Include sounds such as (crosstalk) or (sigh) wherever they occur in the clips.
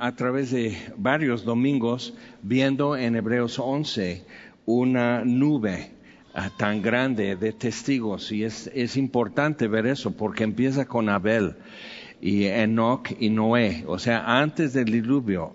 a través de varios domingos viendo en Hebreos 11 una nube ah, tan grande de testigos. Y es, es importante ver eso porque empieza con Abel y Enoch y Noé, o sea, antes del diluvio,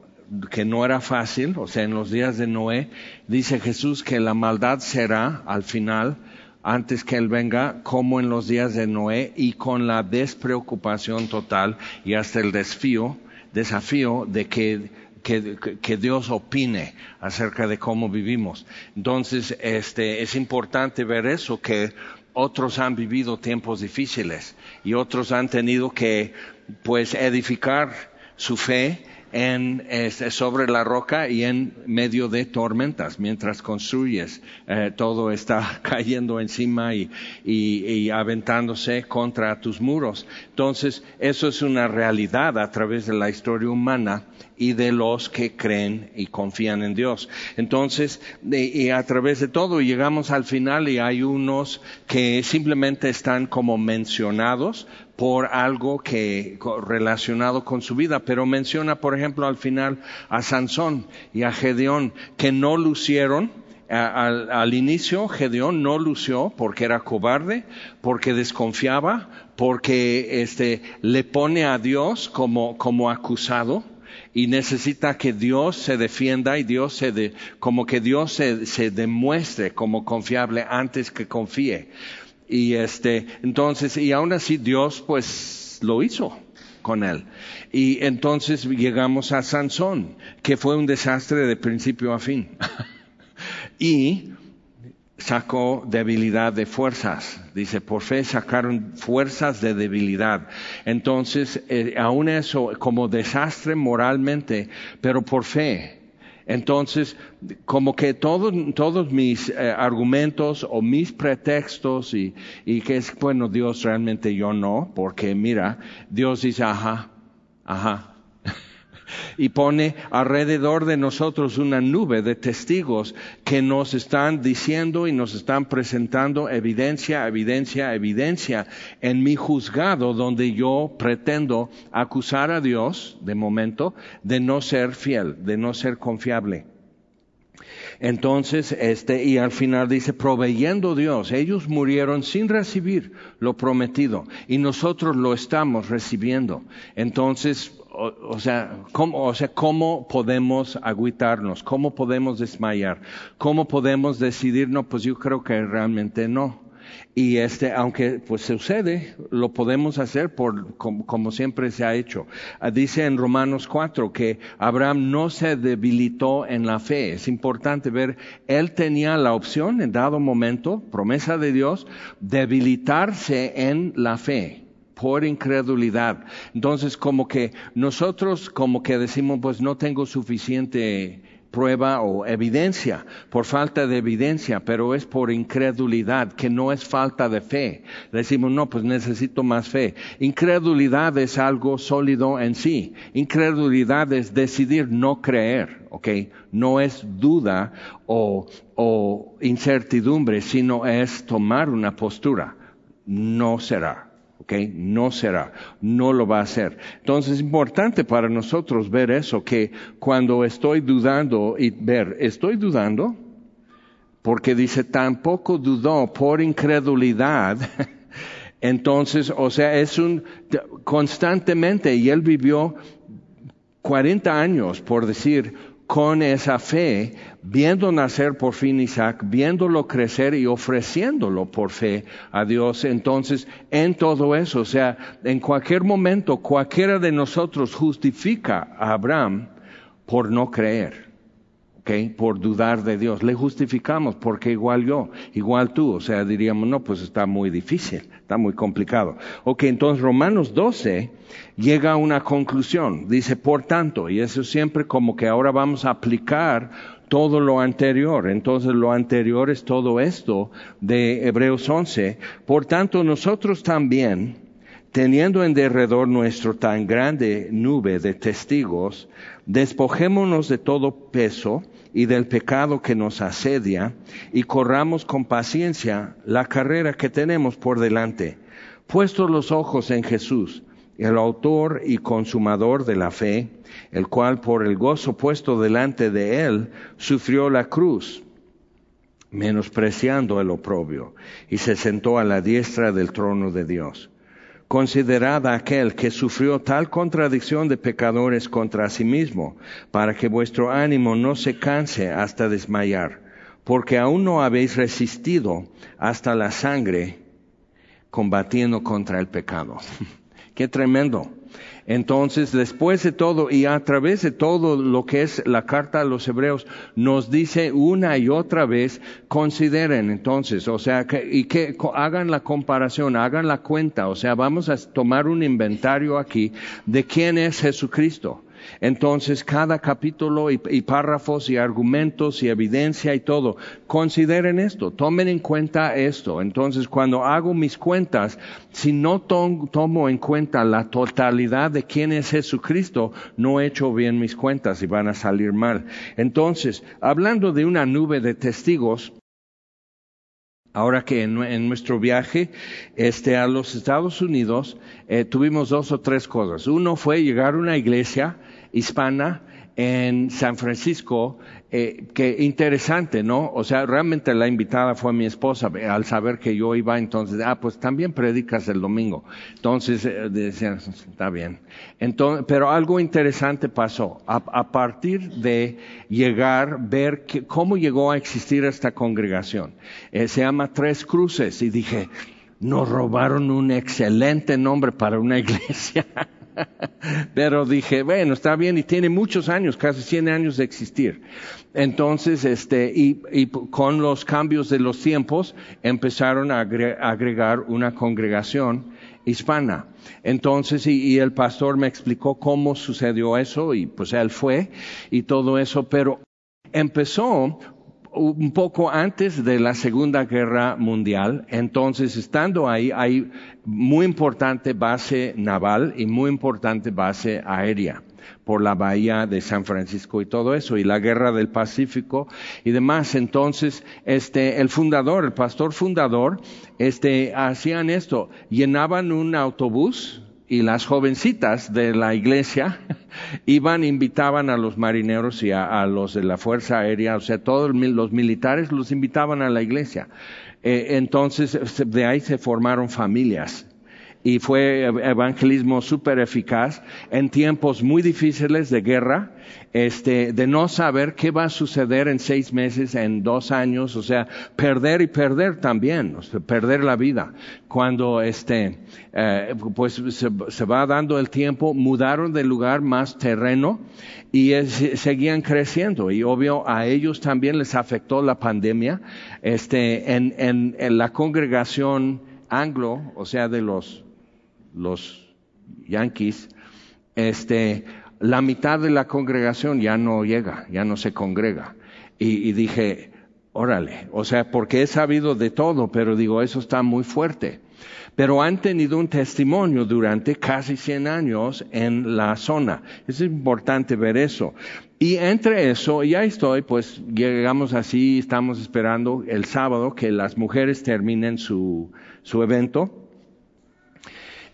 que no era fácil, o sea, en los días de Noé, dice Jesús que la maldad será al final, antes que Él venga, como en los días de Noé, y con la despreocupación total y hasta el desfío, desafío de que, que, que Dios opine acerca de cómo vivimos. Entonces, este, es importante ver eso, que otros han vivido tiempos difíciles y otros han tenido que, pues, edificar su fe en, sobre la roca y en medio de tormentas. Mientras construyes, eh, todo está (laughs) cayendo encima y, y, y, aventándose contra tus muros. Entonces, eso es una realidad a través de la historia humana y de los que creen y confían en Dios. Entonces, y a través de todo llegamos al final y hay unos que simplemente están como mencionados por algo que relacionado con su vida, pero menciona, por ejemplo, al final a Sansón y a Gedeón que no lucieron al, al, inicio Gedeón no lució porque era cobarde, porque desconfiaba, porque este, le pone a Dios como, como acusado y necesita que Dios se defienda y Dios se de, como que Dios se, se demuestre como confiable antes que confíe. Y este, entonces, y aún así Dios pues lo hizo con él. Y entonces llegamos a Sansón, que fue un desastre de principio a fin. (laughs) y sacó debilidad de fuerzas. Dice, por fe sacaron fuerzas de debilidad. Entonces, eh, aún eso como desastre moralmente, pero por fe. Entonces, como que todos, todos mis eh, argumentos o mis pretextos y, y que es, bueno, Dios realmente yo no, porque mira, Dios dice, ajá, ajá, y pone alrededor de nosotros una nube de testigos que nos están diciendo y nos están presentando evidencia, evidencia, evidencia en mi juzgado donde yo pretendo acusar a Dios, de momento, de no ser fiel, de no ser confiable. Entonces, este, y al final dice, proveyendo Dios, ellos murieron sin recibir lo prometido y nosotros lo estamos recibiendo. Entonces, o, sea, ¿cómo, o sea, ¿cómo podemos agüitarnos? ¿Cómo podemos desmayar? ¿Cómo podemos decidir? No, pues yo creo que realmente no. Y este, aunque pues sucede, lo podemos hacer por, como, como, siempre se ha hecho. Dice en Romanos 4 que Abraham no se debilitó en la fe. Es importante ver, él tenía la opción en dado momento, promesa de Dios, debilitarse en la fe por incredulidad. Entonces, como que nosotros, como que decimos, pues no tengo suficiente prueba o evidencia, por falta de evidencia, pero es por incredulidad, que no es falta de fe. Decimos, no, pues necesito más fe. Incredulidad es algo sólido en sí. Incredulidad es decidir no creer, ¿ok? No es duda o, o incertidumbre, sino es tomar una postura. No será. Okay, no será, no lo va a hacer. Entonces es importante para nosotros ver eso, que cuando estoy dudando y ver, estoy dudando, porque dice, tampoco dudó por incredulidad. (laughs) Entonces, o sea, es un constantemente, y él vivió 40 años, por decir, con esa fe, viendo nacer por fin Isaac, viéndolo crecer y ofreciéndolo por fe a Dios. Entonces, en todo eso, o sea, en cualquier momento, cualquiera de nosotros justifica a Abraham por no creer. Okay, por dudar de Dios. Le justificamos porque igual yo, igual tú, o sea, diríamos, no, pues está muy difícil, está muy complicado. Ok, entonces Romanos 12 llega a una conclusión, dice, por tanto, y eso siempre como que ahora vamos a aplicar todo lo anterior. Entonces lo anterior es todo esto de Hebreos 11. Por tanto, nosotros también, teniendo en derredor nuestro tan grande nube de testigos, despojémonos de todo peso y del pecado que nos asedia y corramos con paciencia la carrera que tenemos por delante, puestos los ojos en Jesús el autor y consumador de la fe, el cual por el gozo puesto delante de él sufrió la cruz, menospreciando el oprobio, y se sentó a la diestra del trono de Dios. Considerad aquel que sufrió tal contradicción de pecadores contra sí mismo, para que vuestro ánimo no se canse hasta desmayar, porque aún no habéis resistido hasta la sangre combatiendo contra el pecado. (laughs) Qué tremendo. Entonces, después de todo y a través de todo lo que es la carta a los hebreos, nos dice una y otra vez, consideren entonces, o sea, que, y que hagan la comparación, hagan la cuenta, o sea, vamos a tomar un inventario aquí de quién es Jesucristo. Entonces, cada capítulo y, párrafos y argumentos y evidencia y todo, consideren esto, tomen en cuenta esto. Entonces, cuando hago mis cuentas, si no tomo en cuenta la totalidad de quién es Jesucristo, no he hecho bien mis cuentas y van a salir mal. Entonces, hablando de una nube de testigos, Ahora que en, nuestro viaje este, a los Estados Unidos eh, tuvimos dos o tres cosas. Uno fue llegar a una iglesia hispana en San Francisco, eh, que interesante, ¿no? O sea, realmente la invitada fue mi esposa, al saber que yo iba, entonces, ah, pues también predicas el domingo. Entonces, eh, decían, está bien. Entonces, pero algo interesante pasó. A, partir de llegar, ver que, cómo llegó a existir esta congregación. Eh, se llama Tres Cruces y dije, nos robaron un excelente nombre para una (laughs) iglesia. (laughs) Pero dije, bueno, está bien y tiene muchos años, casi 100 años de existir. Entonces, este, y, y con los cambios de los tiempos empezaron a agregar una congregación hispana. Entonces, y, y, el pastor me explicó cómo sucedió eso y pues él fue y todo eso, pero empezó un poco antes de la Segunda Guerra Mundial. Entonces, estando ahí, hay muy importante base naval y muy importante base aérea por la bahía de San Francisco y todo eso, y la guerra del Pacífico y demás. Entonces, este, el fundador, el pastor fundador, este, hacían esto, llenaban un autobús y las jovencitas de la iglesia (laughs) iban, invitaban a los marineros y a, los de la Fuerza Aérea, o sea, todos los militares los invitaban a la iglesia. Eh, entonces, de ahí se formaron familias y fue evangelismo súper eficaz en tiempos muy difíciles de guerra, este, de no saber qué va a suceder en seis meses, en dos años, o sea, perder y perder también, perder la vida. Cuando este, eh, pues se, va dando el tiempo, mudaron de lugar más terreno y seguían creciendo y obvio a ellos también les afectó la pandemia. Este, en, en la congregación anglo, o sea, de los los yanquis, este, la mitad de la congregación ya no llega, ya no se congrega. Y, dije, órale, o sea, porque he sabido de todo, pero digo, eso está muy fuerte. Pero han tenido un testimonio durante casi 100 años en la zona. Es importante ver eso. Y entre eso, ya estoy, pues llegamos así, estamos esperando el sábado que las mujeres terminen su, su evento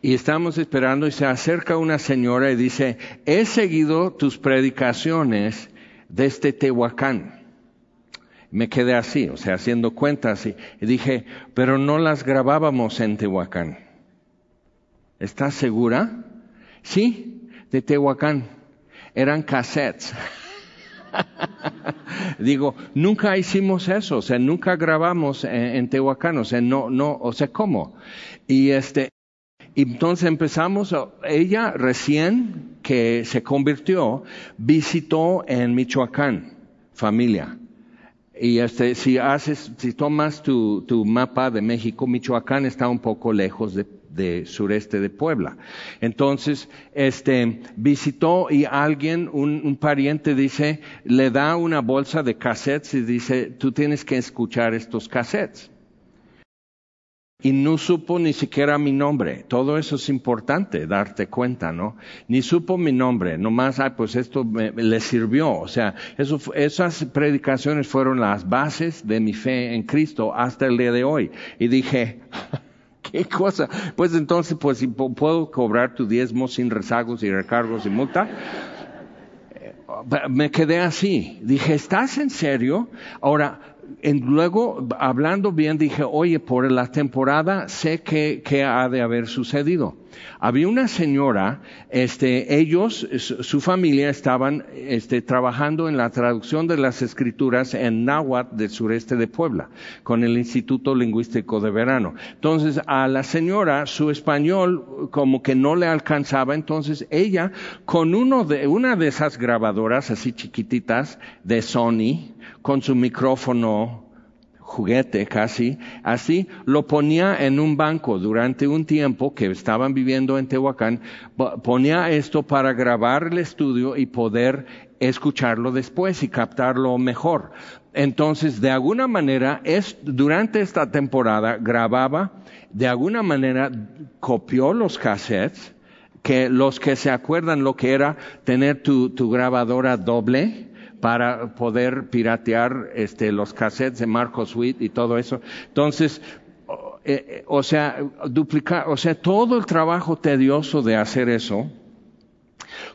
y estamos esperando y se acerca una señora y dice, he seguido tus predicaciones desde Tehuacán. Me quedé así, o sea, haciendo cuentas y, dije, pero no las grabábamos en Tehuacán. ¿Estás segura? Sí, de Tehuacán. Eran cassettes. (laughs) Digo, nunca hicimos eso, o sea, nunca grabamos en, en, Tehuacán, o sea, no, no, o sea, ¿cómo? Y este, y entonces empezamos, ella recién que se convirtió, visitó en Michoacán, familia. Y este, si haces, si tomas tu, tu mapa de México, Michoacán está un poco lejos de, de sureste de Puebla. Entonces, este, visitó y alguien, un, un, pariente dice, le da una bolsa de cassettes y dice, tú tienes que escuchar estos cassettes y no supo ni siquiera mi nombre. Todo eso es importante, darte cuenta, ¿no? Ni supo mi nombre, nomás, ah, pues esto me, le sirvió. O sea, eso, esas predicaciones fueron las bases de mi fe en Cristo hasta el día de hoy. Y dije, (laughs) ¿Qué cosa? Pues entonces, pues si puedo cobrar tu diezmo sin rezagos y recargos y multa. Eh, me quedé así. Dije, ¿estás en serio? Ahora, luego, hablando bien, dije, oye, por la temporada sé que, que ha de haber sucedido. Había una señora, este, ellos, su familia estaban este, trabajando en la traducción de las escrituras en náhuatl del sureste de Puebla, con el Instituto Lingüístico de Verano. Entonces, a la señora, su español como que no le alcanzaba, entonces ella, con uno de, una de esas grabadoras así chiquititas de Sony, con su micrófono juguete casi, así, lo ponía en un banco durante un tiempo que estaban viviendo en Tehuacán, ponía esto para grabar el estudio y poder escucharlo después y captarlo mejor. Entonces, de alguna manera, es, durante esta temporada grababa, de alguna manera copió los cassettes, que los que se acuerdan lo que era tener tu, tu grabadora doble, para poder piratear este, los cassettes de Marcos Witt y todo eso. Entonces, eh, eh, o sea, duplicar, o sea, todo el trabajo tedioso de hacer eso,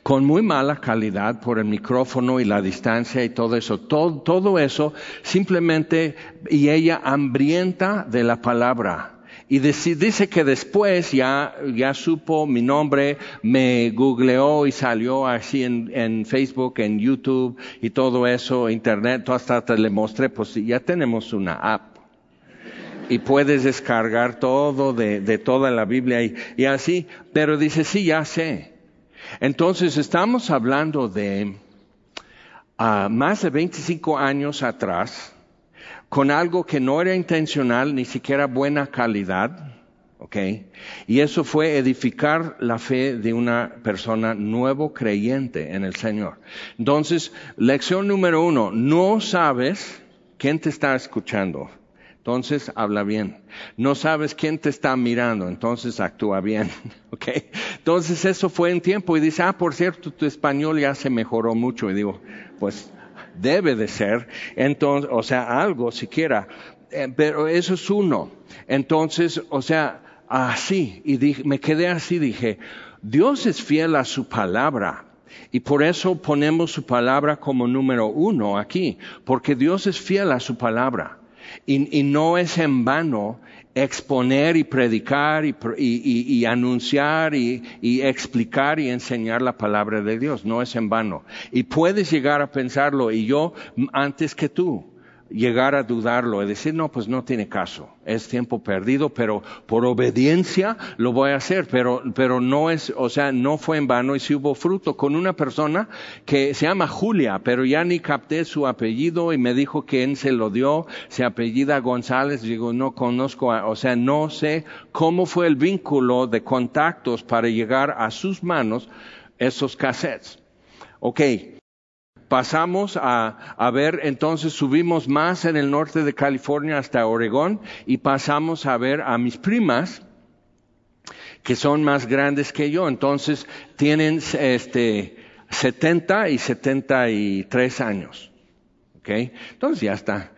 con muy mala calidad por el micrófono y la distancia y todo eso, todo, todo eso simplemente, y ella hambrienta de la palabra, y dice que después ya, ya supo mi nombre, me googleó y salió así en, en Facebook, en YouTube y todo eso, Internet, hasta te le mostré, pues ya tenemos una app y puedes descargar todo de, de toda la Biblia y, y, así, pero dice, sí, ya sé. Entonces estamos hablando de uh, más de 25 años atrás, con algo que no era intencional, ni siquiera buena calidad, ¿ok? Y eso fue edificar la fe de una persona nuevo creyente en el Señor. Entonces, lección número uno, no sabes quién te está escuchando. Entonces habla bien. No sabes quién te está mirando, entonces actúa bien. (laughs) ¿Ok? Entonces eso fue en tiempo y dice, ah, por cierto, tu español ya se mejoró mucho. Y digo, pues debe de ser, entonces, o sea, algo siquiera, eh, pero eso es uno. Entonces, o sea, así, y me quedé así, dije, Dios es fiel a su palabra. Y por eso ponemos su palabra como número uno aquí, porque Dios es fiel a su palabra. Y, y no es en vano exponer y predicar y, anunciar y, explicar y enseñar la palabra de Dios. No es en vano. Y puedes llegar a pensarlo y yo antes que tú llegar a dudarlo y decir, no, pues no tiene caso, es tiempo perdido, pero por obediencia lo voy a hacer, pero, pero no es, o sea, no fue en vano y si hubo fruto con una persona que se llama Julia, pero ya ni capté su apellido y me dijo que él se lo dio, se apellida González, digo, no conozco, o sea, no sé cómo fue el vínculo de contactos para llegar a sus manos esos cassettes. Ok, pasamos a, ver, entonces subimos más en el norte de California hasta Oregón y pasamos a ver a mis primas que son más grandes que yo, entonces tienen este 70 y 73 años. ¿Ok? Entonces ya está.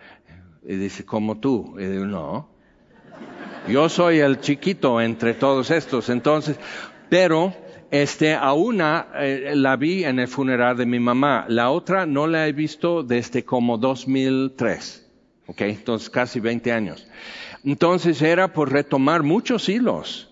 Y dice, como tú. No. Yo soy el chiquito entre todos estos. Entonces, pero este, a una eh, la vi en el funeral de mi mamá, la otra no la he visto desde como 2003, ¿ok? Entonces casi 20 años. Entonces era por retomar muchos hilos.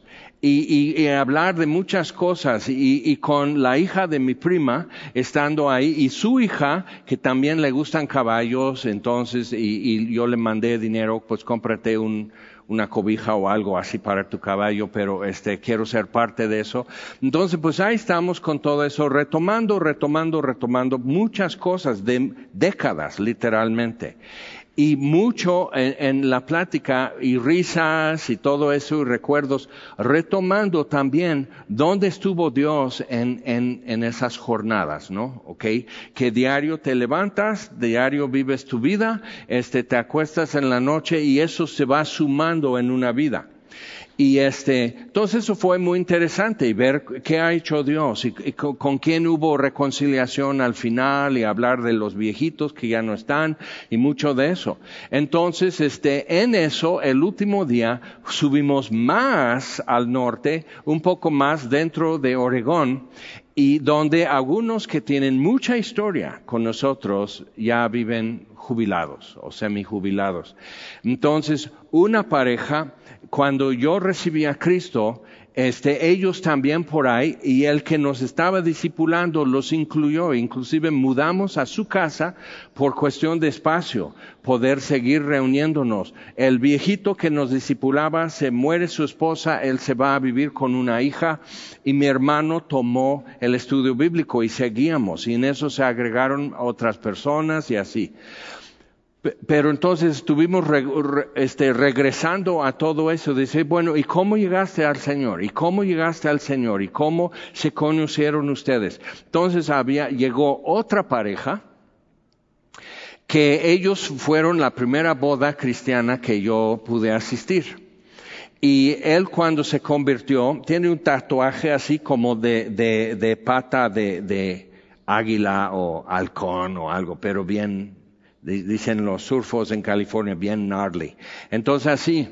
Y, y, hablar de muchas cosas y, y, con la hija de mi prima estando ahí y su hija que también le gustan caballos entonces y, yo le mandé dinero pues cómprate un, una cobija o algo así para tu caballo, pero este, quiero ser parte de eso. Entonces, pues ahí estamos con todo eso, retomando, retomando, retomando muchas cosas de décadas, literalmente y mucho en, la plática y risas y todo eso y recuerdos, retomando también dónde estuvo Dios en, en, en esas jornadas, ¿no? ¿Ok? Que diario te levantas, diario vives tu vida, este, te acuestas en la noche y eso se va sumando en una vida. Y este, entonces eso fue muy interesante ver qué ha hecho Dios y, con, quién hubo reconciliación al final y hablar de los viejitos que ya no están y mucho de eso. Entonces, este, en eso, el último día subimos más al norte, un poco más dentro de Oregón y donde algunos que tienen mucha historia con nosotros ya viven jubilados o semijubilados. Entonces, una pareja cuando yo recibí a Cristo, este, ellos también por ahí, y el que nos estaba discipulando los incluyó, inclusive mudamos a su casa por cuestión de espacio, poder seguir reuniéndonos. El viejito que nos discipulaba, se muere su esposa, él se va a vivir con una hija, y mi hermano tomó el estudio bíblico y seguíamos, y en eso se agregaron otras personas y así. Pero entonces estuvimos este, regresando a todo eso, dice, bueno, ¿y cómo llegaste al Señor? ¿Y cómo llegaste al Señor? ¿Y cómo se conocieron ustedes? Entonces había, llegó otra pareja, que ellos fueron la primera boda cristiana que yo pude asistir. Y él cuando se convirtió, tiene un tatuaje así como de, de, de pata de, de águila o halcón o algo, pero bien dicen los surfos en California, bien gnarly. Entonces así,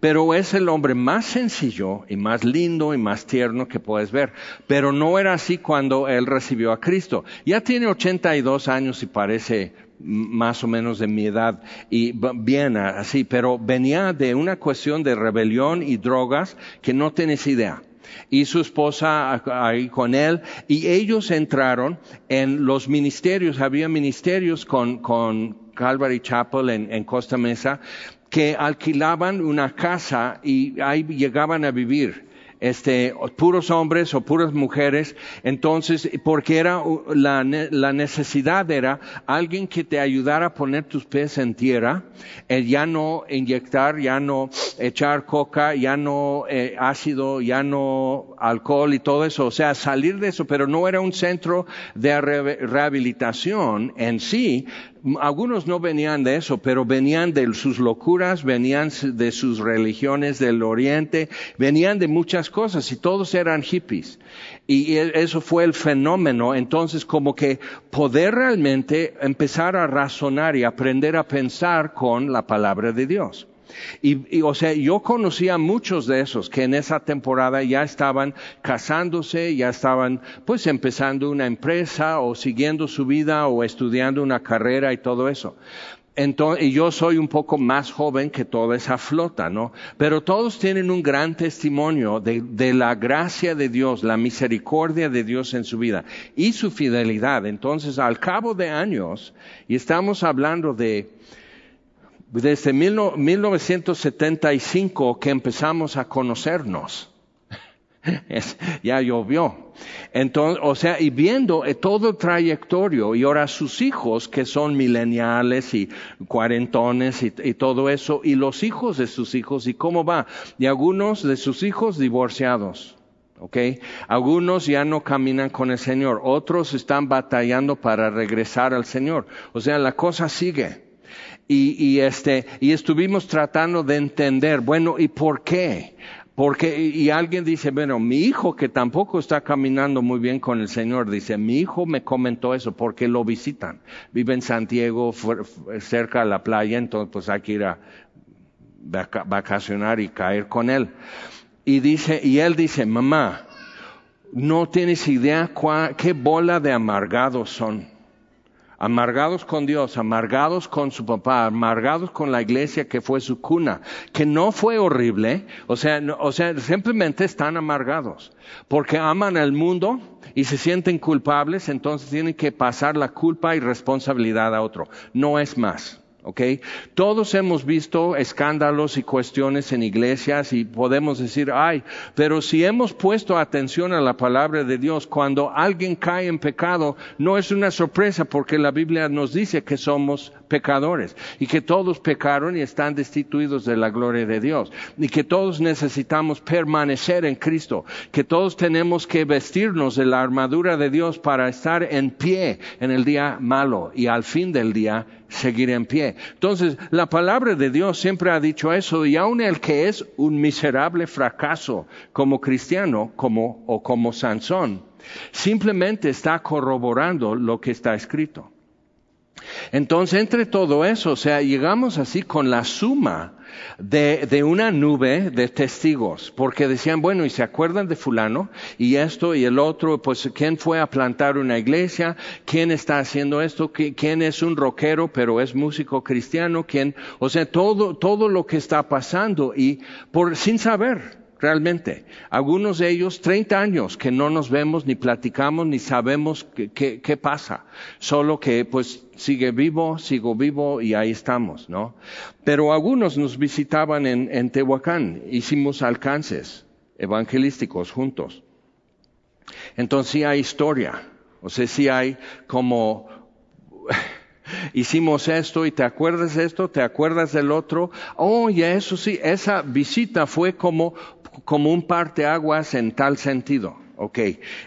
pero es el hombre más sencillo y más lindo y más tierno que puedes ver. Pero no era así cuando él recibió a Cristo. Ya tiene 82 años y parece más o menos de mi edad y bien así, pero venía de una cuestión de rebelión y drogas que no tienes idea y su esposa ahí con él, y ellos entraron en los ministerios, había ministerios con, con Calvary Chapel en, en Costa Mesa, que alquilaban una casa y ahí llegaban a vivir este, puros hombres o puras mujeres, entonces, porque era la, la, necesidad era alguien que te ayudara a poner tus pies en tierra, eh, ya no inyectar, ya no echar coca, ya no eh, ácido, ya no alcohol y todo eso, o sea, salir de eso, pero no era un centro de rehabilitación en sí, algunos no venían de eso, pero venían de sus locuras, venían de sus religiones del oriente, venían de muchas cosas y todos eran hippies. Y eso fue el fenómeno. Entonces, como que poder realmente empezar a razonar y aprender a pensar con la palabra de Dios. Y, o sea, yo conocía muchos de esos que en esa temporada ya estaban casándose, ya estaban pues empezando una empresa o siguiendo su vida o estudiando una carrera y todo eso. Entonces, y yo soy un poco más joven que toda esa flota, ¿no? Pero todos tienen un gran testimonio de, de, la gracia de Dios, la misericordia de Dios en su vida y su fidelidad. Entonces, al cabo de años, y estamos hablando de desde 1975 que empezamos a conocernos. (laughs) ya llovió. Entonces, o sea, y viendo eh, todo el trayectorio y ahora sus hijos que son mileniales y cuarentones y, y, todo eso, y los hijos de sus hijos y cómo va. Y algunos de sus hijos divorciados. ¿ok? Algunos ya no caminan con el Señor, otros están batallando para regresar al Señor. O sea, la cosa sigue. Y, y, este, y estuvimos tratando de entender, bueno, ¿y por qué? Porque, y alguien dice, bueno, mi hijo que tampoco está caminando muy bien con el Señor, dice, mi hijo me comentó eso porque lo visitan. Vive en Santiago, cerca de la playa, entonces pues hay que ir a vacacionar y caer con él. Y dice, y él dice, mamá, no tienes idea qué bola de amargados son amargados con Dios, amargados con su papá, amargados con la iglesia que fue su cuna, que no fue horrible, o sea, o sea, simplemente están amargados, porque aman al mundo y se sienten culpables, entonces tienen que pasar la culpa y responsabilidad a otro, no es más. ¿Ok? Todos hemos visto escándalos y cuestiones en iglesias y podemos decir, ay, pero si hemos puesto atención a la palabra de Dios, cuando alguien cae en pecado, no es una sorpresa porque la Biblia nos dice que somos pecadores y que todos pecaron y están destituidos de la gloria de Dios y que todos necesitamos permanecer en Cristo, que todos tenemos que vestirnos de la armadura de Dios para estar en pie en el día malo y al fin del día seguir en pie. Entonces, la palabra de Dios siempre ha dicho eso y aun el que es un miserable fracaso como cristiano como, o como Sansón, simplemente está corroborando lo que está escrito. Entonces, entre todo eso, o sea, llegamos así con la suma de, de, una nube de testigos, porque decían, bueno, y se acuerdan de fulano, y esto y el otro, pues quién fue a plantar una iglesia, quién está haciendo esto, quién es un rockero, pero es músico cristiano, quién, o sea, todo, todo lo que está pasando, y por, sin saber, realmente. Algunos de ellos 30 años que no nos vemos, ni platicamos, ni sabemos qué, pasa. Solo que pues sigue vivo, sigo vivo y ahí estamos, ¿no? Pero algunos nos visitaban en, en Tehuacán, hicimos alcances evangelísticos juntos. Entonces sí hay historia, o sea, sí hay como (laughs) hicimos esto y te acuerdas de esto, te acuerdas del otro. Oh, y eso sí, esa visita fue como como un parteaguas en tal sentido. Ok,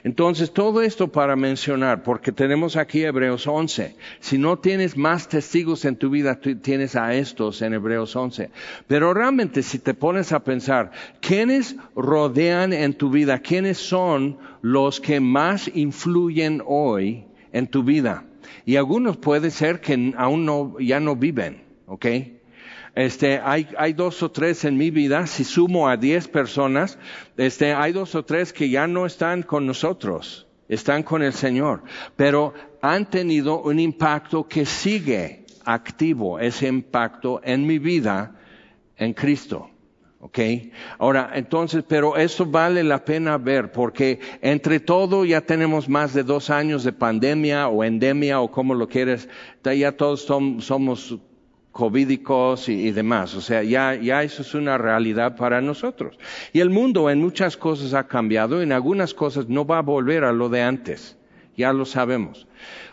entonces todo esto para mencionar, porque tenemos aquí Hebreos 11. Si no tienes más testigos en tu vida, tienes a estos en Hebreos 11. Pero realmente si te pones a pensar, ¿quiénes rodean en tu vida? ¿Quiénes son los que más influyen hoy en tu vida? Y algunos puede ser que aún no, ya no viven, ¿ok? Este, hay, hay dos o tres en mi vida, si sumo a diez personas, este, hay dos o tres que ya no están con nosotros, están con el Señor, pero han tenido un impacto que sigue activo, ese impacto en mi vida en Cristo. ¿Ok? Ahora, entonces, pero eso vale la pena ver, porque entre todo ya tenemos más de dos años de pandemia o endemia o como lo quieres, ya todos somos covídicos y, demás. O sea, ya, ya eso es una realidad para nosotros. Y el mundo en muchas cosas ha cambiado, en algunas cosas no va a volver a lo de antes. Ya lo sabemos.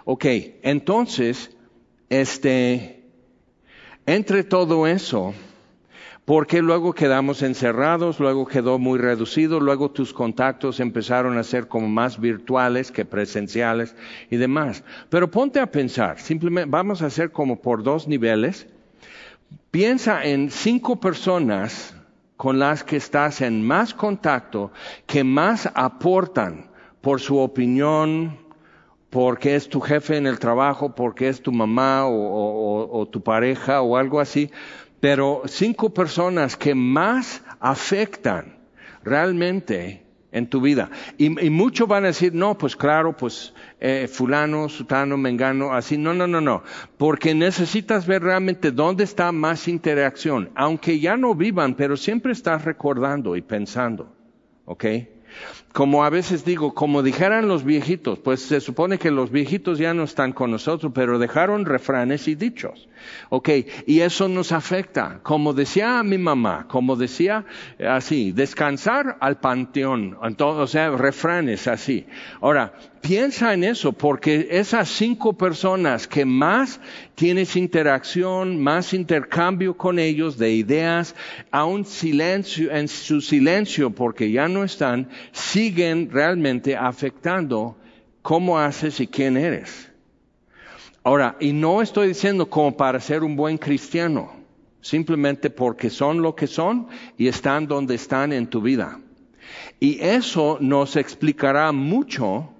Ok, entonces, este, entre todo eso, porque luego quedamos encerrados, luego quedó muy reducido, luego tus contactos empezaron a ser como más virtuales que presenciales y demás. Pero ponte a pensar, simplemente vamos a hacer como por dos niveles. Piensa en cinco personas con las que estás en más contacto, que más aportan por su opinión, porque es tu jefe en el trabajo, porque es tu mamá o, tu pareja o algo así, pero cinco personas que más afectan realmente en tu vida. Y, muchos van a decir, no, pues claro, pues eh, fulano, sutano, mengano, así. No, no, no, no. Porque necesitas ver realmente dónde está más interacción. Aunque ya no vivan, pero siempre estás recordando y pensando. ¿Ok? Como a veces digo, como dijeran los viejitos, pues se supone que los viejitos ya no están con nosotros, pero dejaron refranes y dichos. Ok, y eso nos afecta. Como decía mi mamá, como decía así, descansar al panteón, o sea, refranes así. Ahora, piensa en eso, porque esas cinco personas que más tienes interacción, más intercambio con ellos de ideas, un silencio, en su silencio, porque ya no están, siguen realmente afectando cómo haces y quién eres. Ahora, y no estoy diciendo como para ser un buen cristiano, simplemente porque son lo que son y están donde están en tu vida. Y eso nos explicará mucho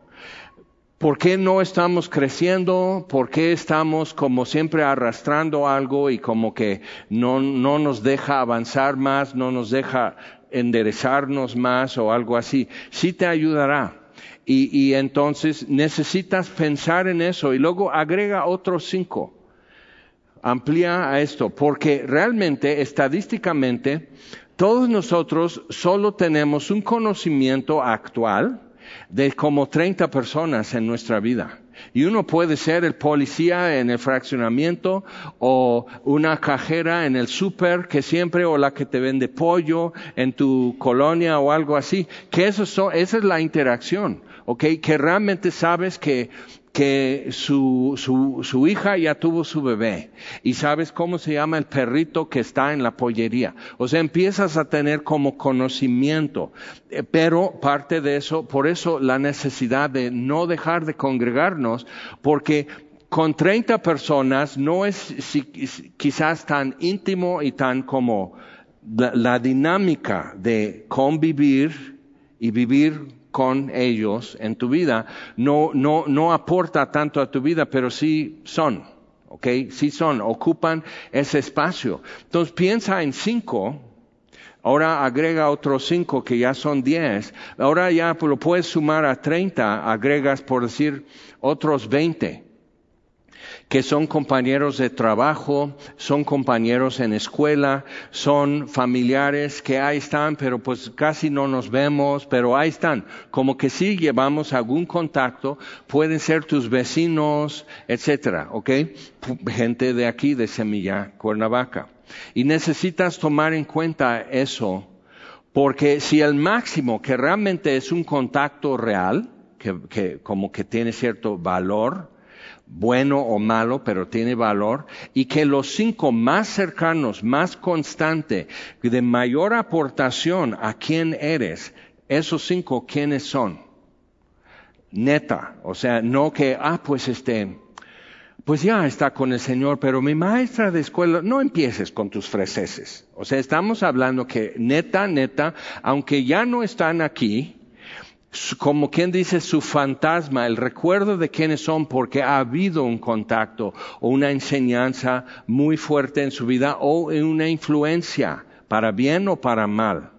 ¿Por qué no estamos creciendo? ¿Por qué estamos como siempre arrastrando algo y como que no, no nos deja avanzar más, no nos deja enderezarnos más o algo así? Sí te ayudará. Y, y entonces necesitas pensar en eso y luego agrega otros cinco. Amplía a esto, porque realmente, estadísticamente, todos nosotros solo tenemos un conocimiento actual, de como 30 personas en nuestra vida. Y uno puede ser el policía en el fraccionamiento o una cajera en el súper que siempre o la que te vende pollo en tu colonia o algo así. Que eso esa es la interacción, ¿ok? Que realmente sabes que que su, su, su, hija ya tuvo su bebé y sabes cómo se llama el perrito que está en la pollería. O sea, empiezas a tener como conocimiento, eh, pero parte de eso, por eso la necesidad de no dejar de congregarnos, porque con 30 personas no es quizás tan íntimo y tan como la, dinámica de convivir y vivir con ellos en tu vida no, no, no aporta tanto a tu vida, pero sí son, ¿ok? Sí son, ocupan ese espacio. Entonces piensa en cinco, ahora agrega otros cinco que ya son diez, ahora ya lo puedes sumar a treinta, agregas por decir otros veinte que son compañeros de trabajo, son compañeros en escuela, son familiares que ahí están, pero pues casi no nos vemos, pero ahí están. Como que sí llevamos algún contacto, pueden ser tus vecinos, etcétera, ¿ok? Gente de aquí, de Semilla, Cuernavaca. Y necesitas tomar en cuenta eso, porque si el máximo, que realmente es un contacto real, que, que como que tiene cierto valor, bueno o malo, pero tiene valor, y que los cinco más cercanos, más constante, de mayor aportación a quién eres, esos cinco, ¿quiénes son? Neta, o sea, no que, ah, pues este, pues ya está con el Señor, pero mi maestra de escuela, no empieces con tus freseses. O sea, estamos hablando que neta, neta, aunque ya no están aquí, como quien dice su fantasma, el recuerdo de quiénes son porque ha habido un contacto o una enseñanza muy fuerte en su vida o una influencia, para bien o para mal.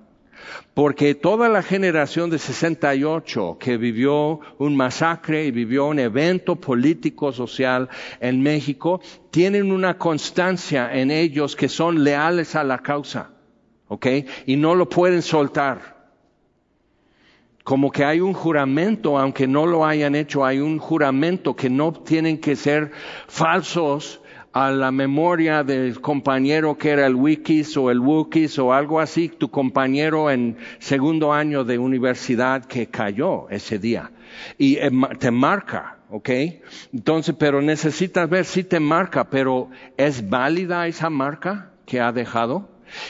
Porque toda la generación de 68 que vivió un masacre y vivió un evento político social en México, tienen una constancia en ellos que son leales a la causa, ¿ok? Y no lo pueden soltar como que hay un juramento, aunque no lo hayan hecho, hay un juramento que no tienen que ser falsos a la memoria del compañero que era el Wikis o el Wookies o algo así, tu compañero en segundo año de universidad que cayó ese día. Y eh, te marca, ¿ok? Entonces, pero necesitas ver si te marca, pero ¿es válida esa marca que ha dejado?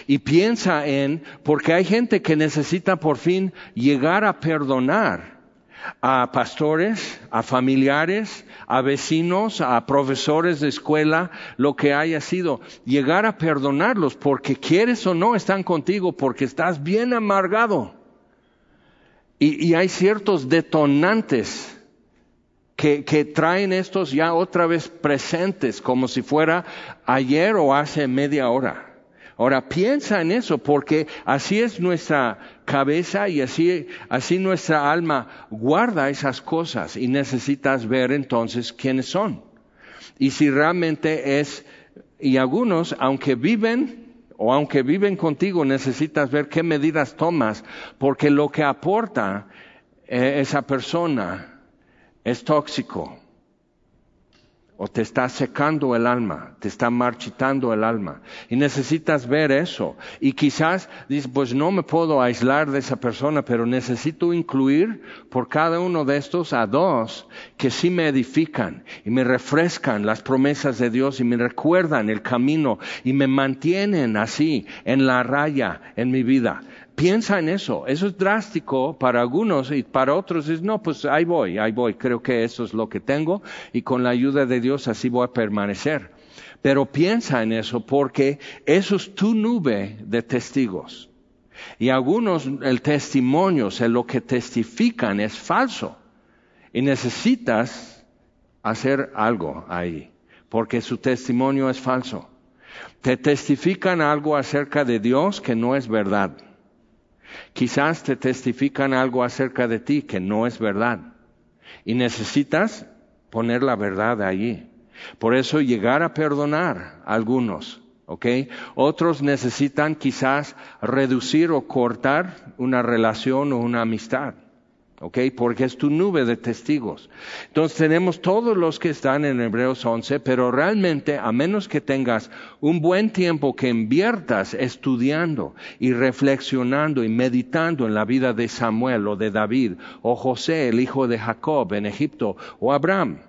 Y piensa en, porque hay gente que necesita por fin llegar a perdonar a pastores, a familiares, a vecinos, a profesores de escuela, lo que haya sido, llegar a perdonarlos porque quieres o no están contigo, porque estás bien amargado. Y, hay ciertos detonantes que, traen estos ya otra vez presentes, como si fuera ayer o hace media hora. Ahora piensa en eso porque así es nuestra cabeza y así, así nuestra alma guarda esas cosas y necesitas ver entonces quiénes son. Y si realmente es, y algunos, aunque viven o aunque viven contigo, necesitas ver qué medidas tomas, porque lo que aporta eh, esa persona es tóxico o te está secando el alma, te está marchitando el alma. Y necesitas ver eso. Y quizás dices, pues no me puedo aislar de esa persona, pero necesito incluir por cada uno de estos a dos que sí me edifican y me refrescan las promesas de Dios y me recuerdan el camino y me mantienen así en la raya en mi vida. Piensa en eso. Eso es drástico para algunos y para otros es, no, pues ahí voy, ahí voy. Creo que eso es lo que tengo y con la ayuda de Dios así voy a permanecer. Pero piensa en eso porque eso es tu nube de testigos. Y algunos, el testimonio, o lo que testifican es falso. Y necesitas hacer algo ahí, porque su testimonio es falso. Te testifican algo acerca de Dios que no es verdad. Quizás te testifican algo acerca de ti que no es verdad y necesitas poner la verdad allí. Por eso llegar a perdonar a algunos, ¿ok? Otros necesitan quizás reducir o cortar una relación o una amistad. ¿Ok? Porque es tu nube de testigos. Entonces tenemos todos los que están en Hebreos 11, pero realmente, a menos que tengas un buen tiempo que inviertas estudiando y reflexionando y meditando en la vida de Samuel o de David o José, el hijo de Jacob en Egipto, o Abraham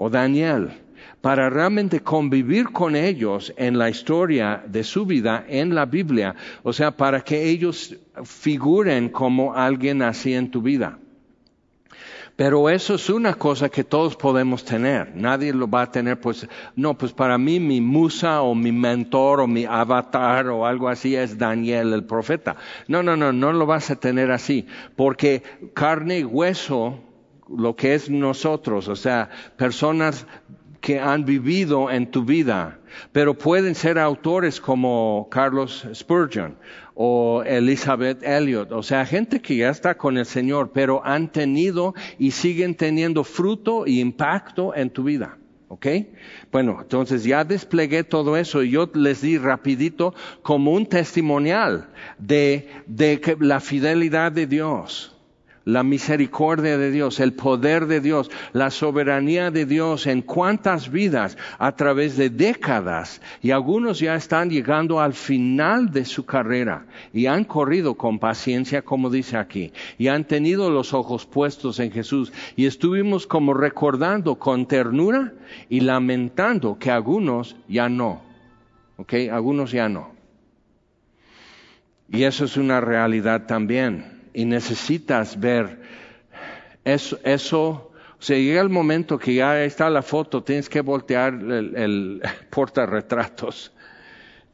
o Daniel, para realmente convivir con ellos en la historia de su vida en la Biblia, o sea, para que ellos figuren como alguien así en tu vida. Pero eso es una cosa que todos podemos tener. Nadie lo va a tener, pues, no, pues para mí mi musa o mi mentor o mi avatar o algo así es Daniel el profeta. No, no, no, no lo vas a tener así. Porque carne y hueso, lo que es nosotros, o sea, personas que han vivido en tu vida, pero pueden ser autores como Carlos Spurgeon o Elizabeth Elliot, o sea, gente que ya está con el Señor, pero han tenido y siguen teniendo fruto y impacto en tu vida. ¿Ok? Bueno, entonces ya desplegué todo eso y yo les di rapidito como un testimonial de, de la fidelidad de Dios la misericordia de Dios, el poder de Dios, la soberanía de Dios en cuántas vidas a través de décadas y algunos ya están llegando al final de su carrera y han corrido con paciencia como dice aquí y han tenido los ojos puestos en Jesús y estuvimos como recordando con ternura y lamentando que algunos ya no, ¿ok? Algunos ya no. Y eso es una realidad también y necesitas ver eso, o sea, llega el momento que ya está la foto, tienes que voltear el, el (laughs) portarretratos.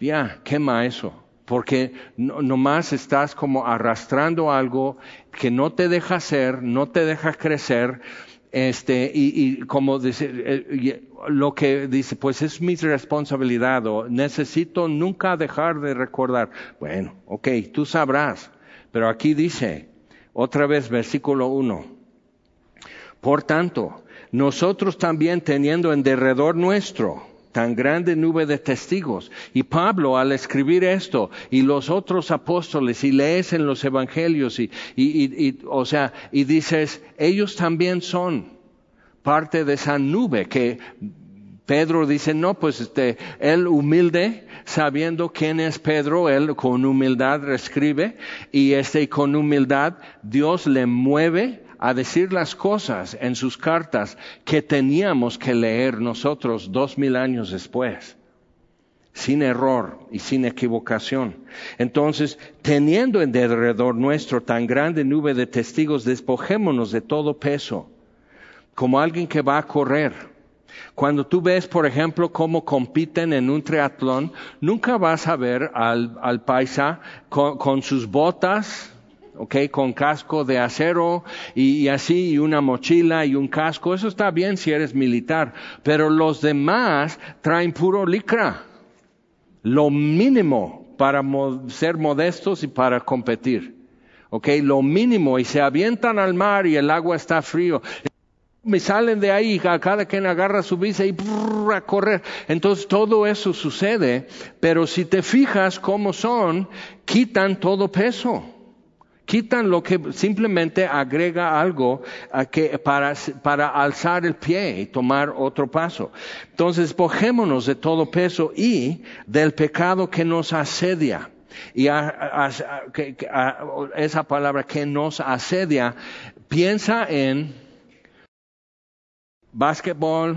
Ya, quema eso, porque no, nomás estás como arrastrando algo que no te deja ser, no te deja crecer, este, y, y como dice, eh, lo que dice, pues es mi responsabilidad, o necesito nunca dejar de recordar. Bueno, ok, tú sabrás, pero aquí dice, otra vez versículo 1. Por tanto, nosotros también teniendo en derredor nuestro tan grande nube de testigos. Y Pablo al escribir esto, y los otros apóstoles, y lees en los evangelios, y, y, y, o sea, y dices, ellos también son parte de esa nube que Pedro dice, no, pues este, él humilde, sabiendo quién es Pedro, él con humildad escribe y este, con humildad Dios le mueve a decir las cosas en sus cartas que teníamos que leer nosotros dos mil años después, sin error y sin equivocación. Entonces, teniendo en derredor nuestro tan grande nube de testigos, despojémonos de todo peso, como alguien que va a correr cuando tú ves, por ejemplo, cómo compiten en un triatlón, nunca vas a ver al, paisa con, sus botas, ¿ok? Con casco de acero y, y, así, y una mochila y un casco. Eso está bien si eres militar, pero los demás traen puro licra. Lo mínimo para ser modestos y para competir. ¿Ok? Lo mínimo y se avientan al mar y el agua está frío me salen de ahí, cada quien agarra su bici y a correr. Entonces todo eso sucede, pero si te fijas cómo son, quitan todo peso. Quitan lo que simplemente agrega algo para, para alzar el pie y tomar otro paso. Entonces, despojémonos de todo peso y del pecado que nos asedia. Y esa palabra que nos asedia, piensa en básquetbol,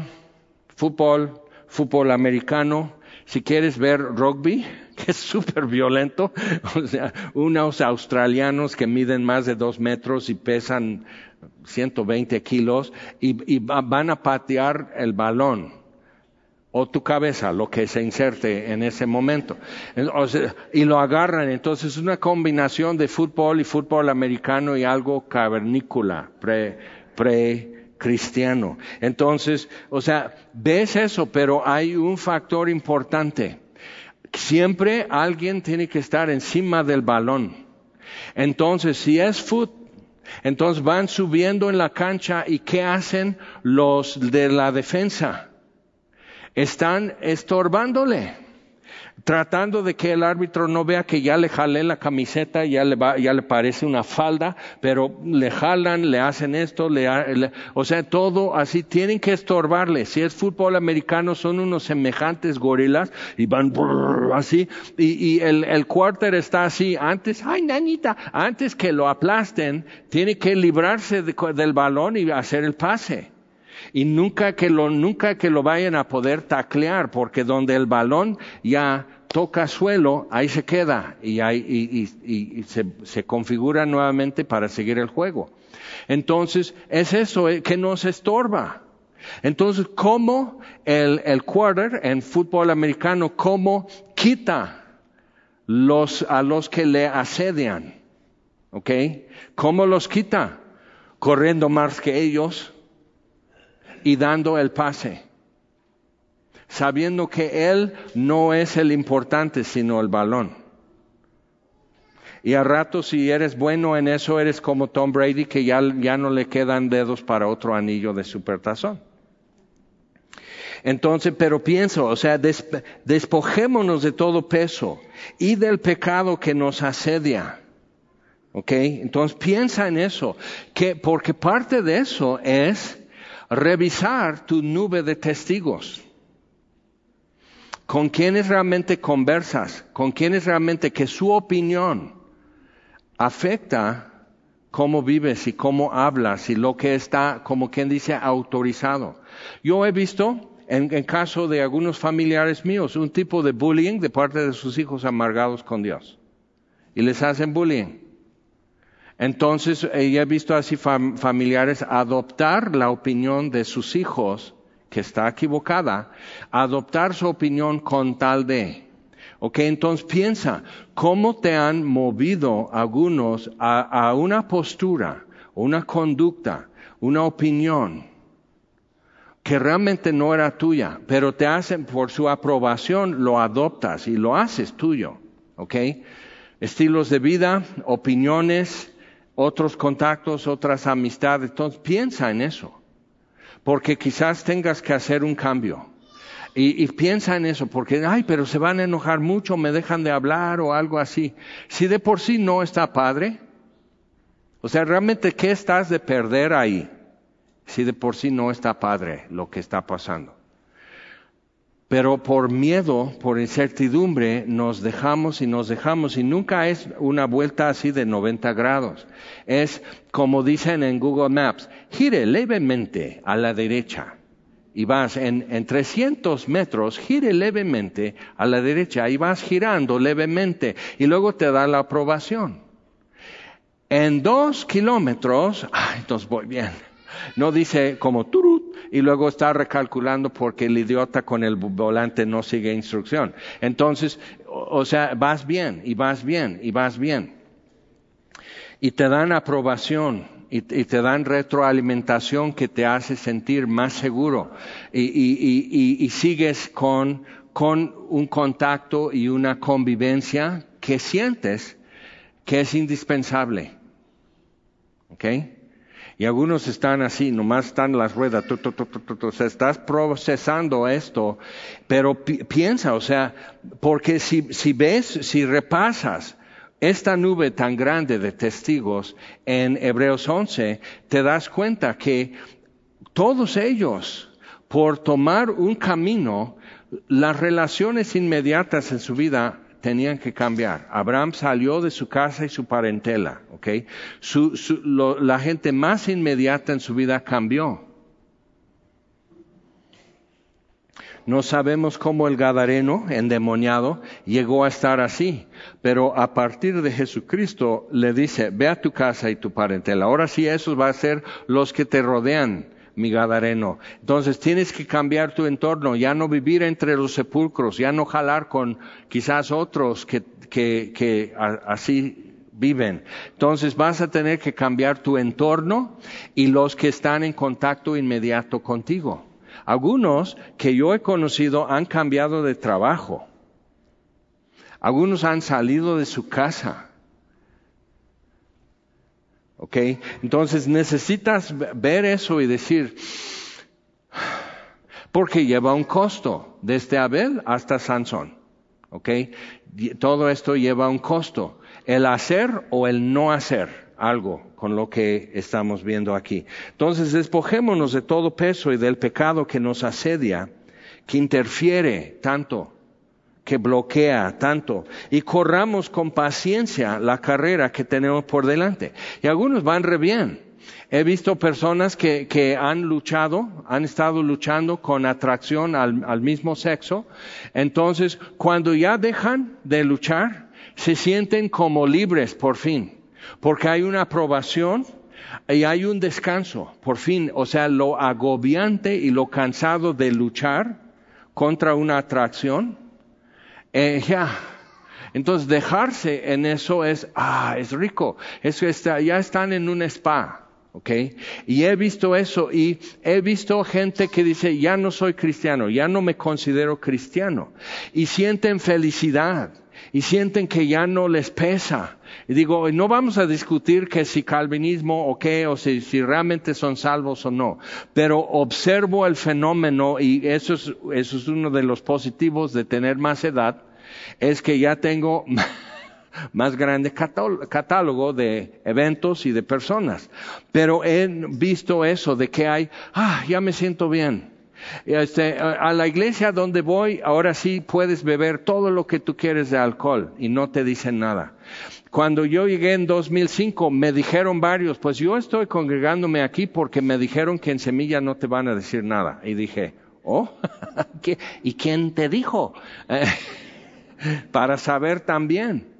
fútbol, fútbol americano, si quieres ver rugby, (laughs) que es súper violento, (laughs) o sea, unos australianos que miden más de dos metros y pesan 120 kilos y, van a patear el balón o tu cabeza, lo que se inserte en ese momento. y lo agarran, entonces es una combinación de fútbol y fútbol americano y algo cavernícola, pre, pre cristiano. Entonces, o sea, ves eso, pero hay un factor importante. Siempre alguien tiene que estar encima del balón. Entonces, si es fútbol, entonces van subiendo en la cancha y ¿qué hacen los de la defensa? Están estorbándole tratando de que el árbitro no vea que ya le jalé la camiseta, ya le, va, ya le parece una falda, pero le jalan, le hacen esto, le, o sea, todo así, tienen que estorbarle. Si es fútbol americano, son unos semejantes gorilas y van así, y, y el, el quarter está así, antes, ay nanita, antes que lo aplasten, tiene que librarse del balón y hacer el pase y nunca que lo, nunca que lo vayan a poder taclear, porque donde el balón ya toca suelo, ahí se queda y, ahí, y, y, se, se, configura nuevamente para seguir el juego. Entonces, es eso eh, que nos estorba. Entonces, ¿cómo el, el quarter en fútbol americano, cómo quita los, a los que le asedian? ¿Ok? ¿Cómo los quita? Corriendo más que ellos y dando el pase. Sabiendo que él no es el importante, sino el balón. Y a rato si eres bueno en eso, eres como Tom Brady, que ya, ya no le quedan dedos para otro anillo de supertazón. Entonces, pero pienso, o sea, despojémonos de todo peso y del pecado que nos asedia. ¿Ok? Entonces piensa en eso, que porque parte de eso es revisar tu nube de testigos. ¿Con quienes realmente conversas? ¿Con quienes realmente que su opinión afecta cómo vives y cómo hablas y lo que está, como quien dice, autorizado. Yo he visto, en, caso de algunos familiares míos, un tipo de bullying de parte de sus hijos amargados con Dios. Y les hacen bullying. Entonces, eh, he visto así familiares adoptar la opinión de sus hijos, que está equivocada, adoptar su opinión con tal de, Ok, entonces piensa, ¿cómo te han movido algunos a, una postura, una conducta, una opinión que realmente no era tuya, pero te hacen por su aprobación, lo adoptas y lo haces tuyo? Ok, estilos de vida, opiniones, otros contactos, otras amistades. Entonces piensa en eso, porque quizás tengas que hacer un cambio. Y, piensa en eso, porque, ay, pero se van a enojar mucho, me dejan de hablar o algo así. Si de por sí no está padre, o sea, realmente, ¿qué estás de perder ahí? Si de por sí no está padre lo que está pasando. Pero por miedo, por incertidumbre, nos dejamos y nos dejamos y nunca es una vuelta así de 90 grados. Es como dicen en Google Maps, gire levemente a la derecha y vas en, en 300 metros, gire levemente a la derecha y vas girando levemente y luego te da la aprobación. En dos kilómetros, (laughs) ay, entonces voy bien. No dice como turut y luego está recalculando porque el idiota con el volante no sigue instrucción. Entonces, o sea, vas bien y vas bien y vas bien. Y te dan aprobación y, te dan retroalimentación que te hace sentir más seguro y, sigues con, con un contacto y una convivencia que sientes que es indispensable. ¿Ok? Y algunos están así, nomás están las ruedas, o sea, estás procesando esto, pero piensa, o sea, porque si, si ves, si repasas esta nube tan grande de testigos en Hebreos 11, te das cuenta que todos ellos, por tomar un camino, las relaciones inmediatas en su vida tenían que cambiar. Abraham salió de su casa y su parentela, ¿ok? la gente más inmediata en su vida cambió. No sabemos cómo el Gadareno, endemoniado, llegó a estar así, pero a partir de Jesucristo le dice, ve a tu casa y tu parentela. Ahora sí, esos van a ser los que te rodean, mi Gadareno. Entonces tienes que cambiar tu entorno, ya no vivir entre los sepulcros, ya no jalar con quizás otros que, que, que así viven. Entonces vas a tener que cambiar tu entorno y los que están en contacto inmediato contigo. Algunos que yo he conocido han cambiado de trabajo. Algunos han salido de su casa. ¿Ok? Entonces necesitas ver eso y decir, porque lleva un costo, desde Abel hasta Sansón. ¿Ok? Todo esto lleva un costo. El hacer o el no hacer algo con lo que estamos viendo aquí. Entonces, despojémonos de todo peso y del pecado que nos asedia, que interfiere tanto, que bloquea tanto, y corramos con paciencia la carrera que tenemos por delante. Y algunos van re bien. He visto personas que, que han luchado, han estado luchando con atracción al, al mismo sexo. Entonces, cuando ya dejan de luchar, se sienten como libres por fin porque hay una aprobación, y hay un descanso, por fin, o sea, lo agobiante y lo cansado de luchar contra una atracción, eh, ya. Entonces dejarse en eso es, ah, es rico, eso está, ya están en un spa. ¿ok? Y he visto eso y he visto gente que dice, ya no soy cristiano, ya no me considero cristiano. Y sienten felicidad y sienten que ya no les pesa. Y digo, no vamos a discutir que si calvinismo o qué, o si, si realmente son salvos o no, pero observo el fenómeno y eso es, eso es uno de los positivos de tener más edad, es que ya tengo (laughs) más grande catálogo de eventos y de personas. Pero he visto eso de que hay, ah, ya me siento bien. Este, a la iglesia donde voy, ahora sí puedes beber todo lo que tú quieres de alcohol y no te dicen nada. Cuando yo llegué en 2005, me dijeron varios, pues yo estoy congregándome aquí porque me dijeron que en Semilla no te van a decir nada. Y dije, oh, (laughs) ¿y quién te dijo? (laughs) Para saber también.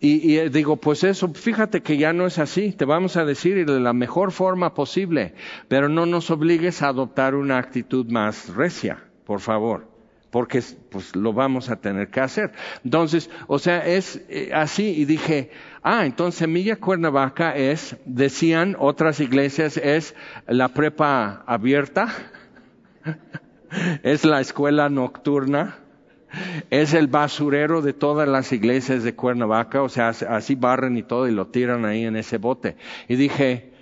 Y, y, digo, pues eso, fíjate que ya no es así, te vamos a decir de la mejor forma posible, pero no nos obligues a adoptar una actitud más recia, por favor, porque pues lo vamos a tener que hacer. Entonces, o sea, es eh, así. Y dije, ah, entonces Semilla Cuernavaca es, decían otras iglesias, es la prepa abierta, (laughs) es la escuela nocturna, es el basurero de todas las iglesias de Cuernavaca, o sea, así barren y todo y lo tiran ahí en ese bote. Y dije,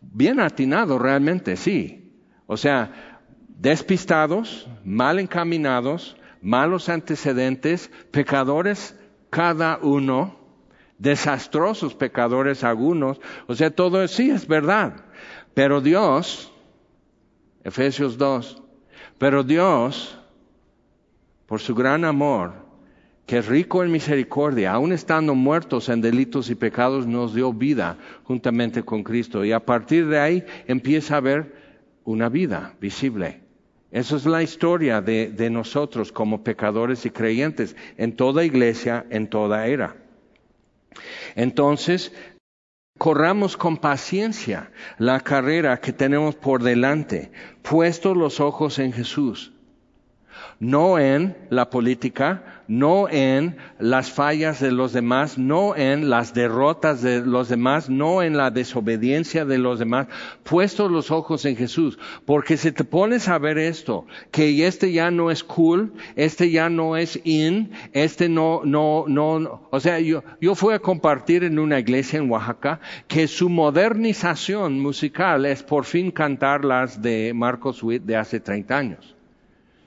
bien atinado realmente, sí. O sea, despistados, mal encaminados, malos antecedentes, pecadores cada uno, desastrosos pecadores algunos, o sea, todo sí es verdad. Pero Dios, Efesios 2, pero Dios, por su gran amor, que es rico en misericordia, aun estando muertos en delitos y pecados, nos dio vida juntamente con Cristo. Y a partir de ahí empieza a haber una vida visible. Esa es la historia de, de nosotros como pecadores y creyentes en toda iglesia, en toda era. Entonces, Corramos con paciencia la carrera que tenemos por delante, puestos los ojos en Jesús, no en la política, no en las fallas de los demás, no en las derrotas de los demás, no en la desobediencia de los demás, puestos los ojos en Jesús. Porque si te pones a ver esto, que este ya no es cool, este ya no es in, este no, no, no, o sea, yo, yo fui a compartir en una iglesia en Oaxaca que su modernización musical es por fin cantar las de Marcos Witt de hace 30 años.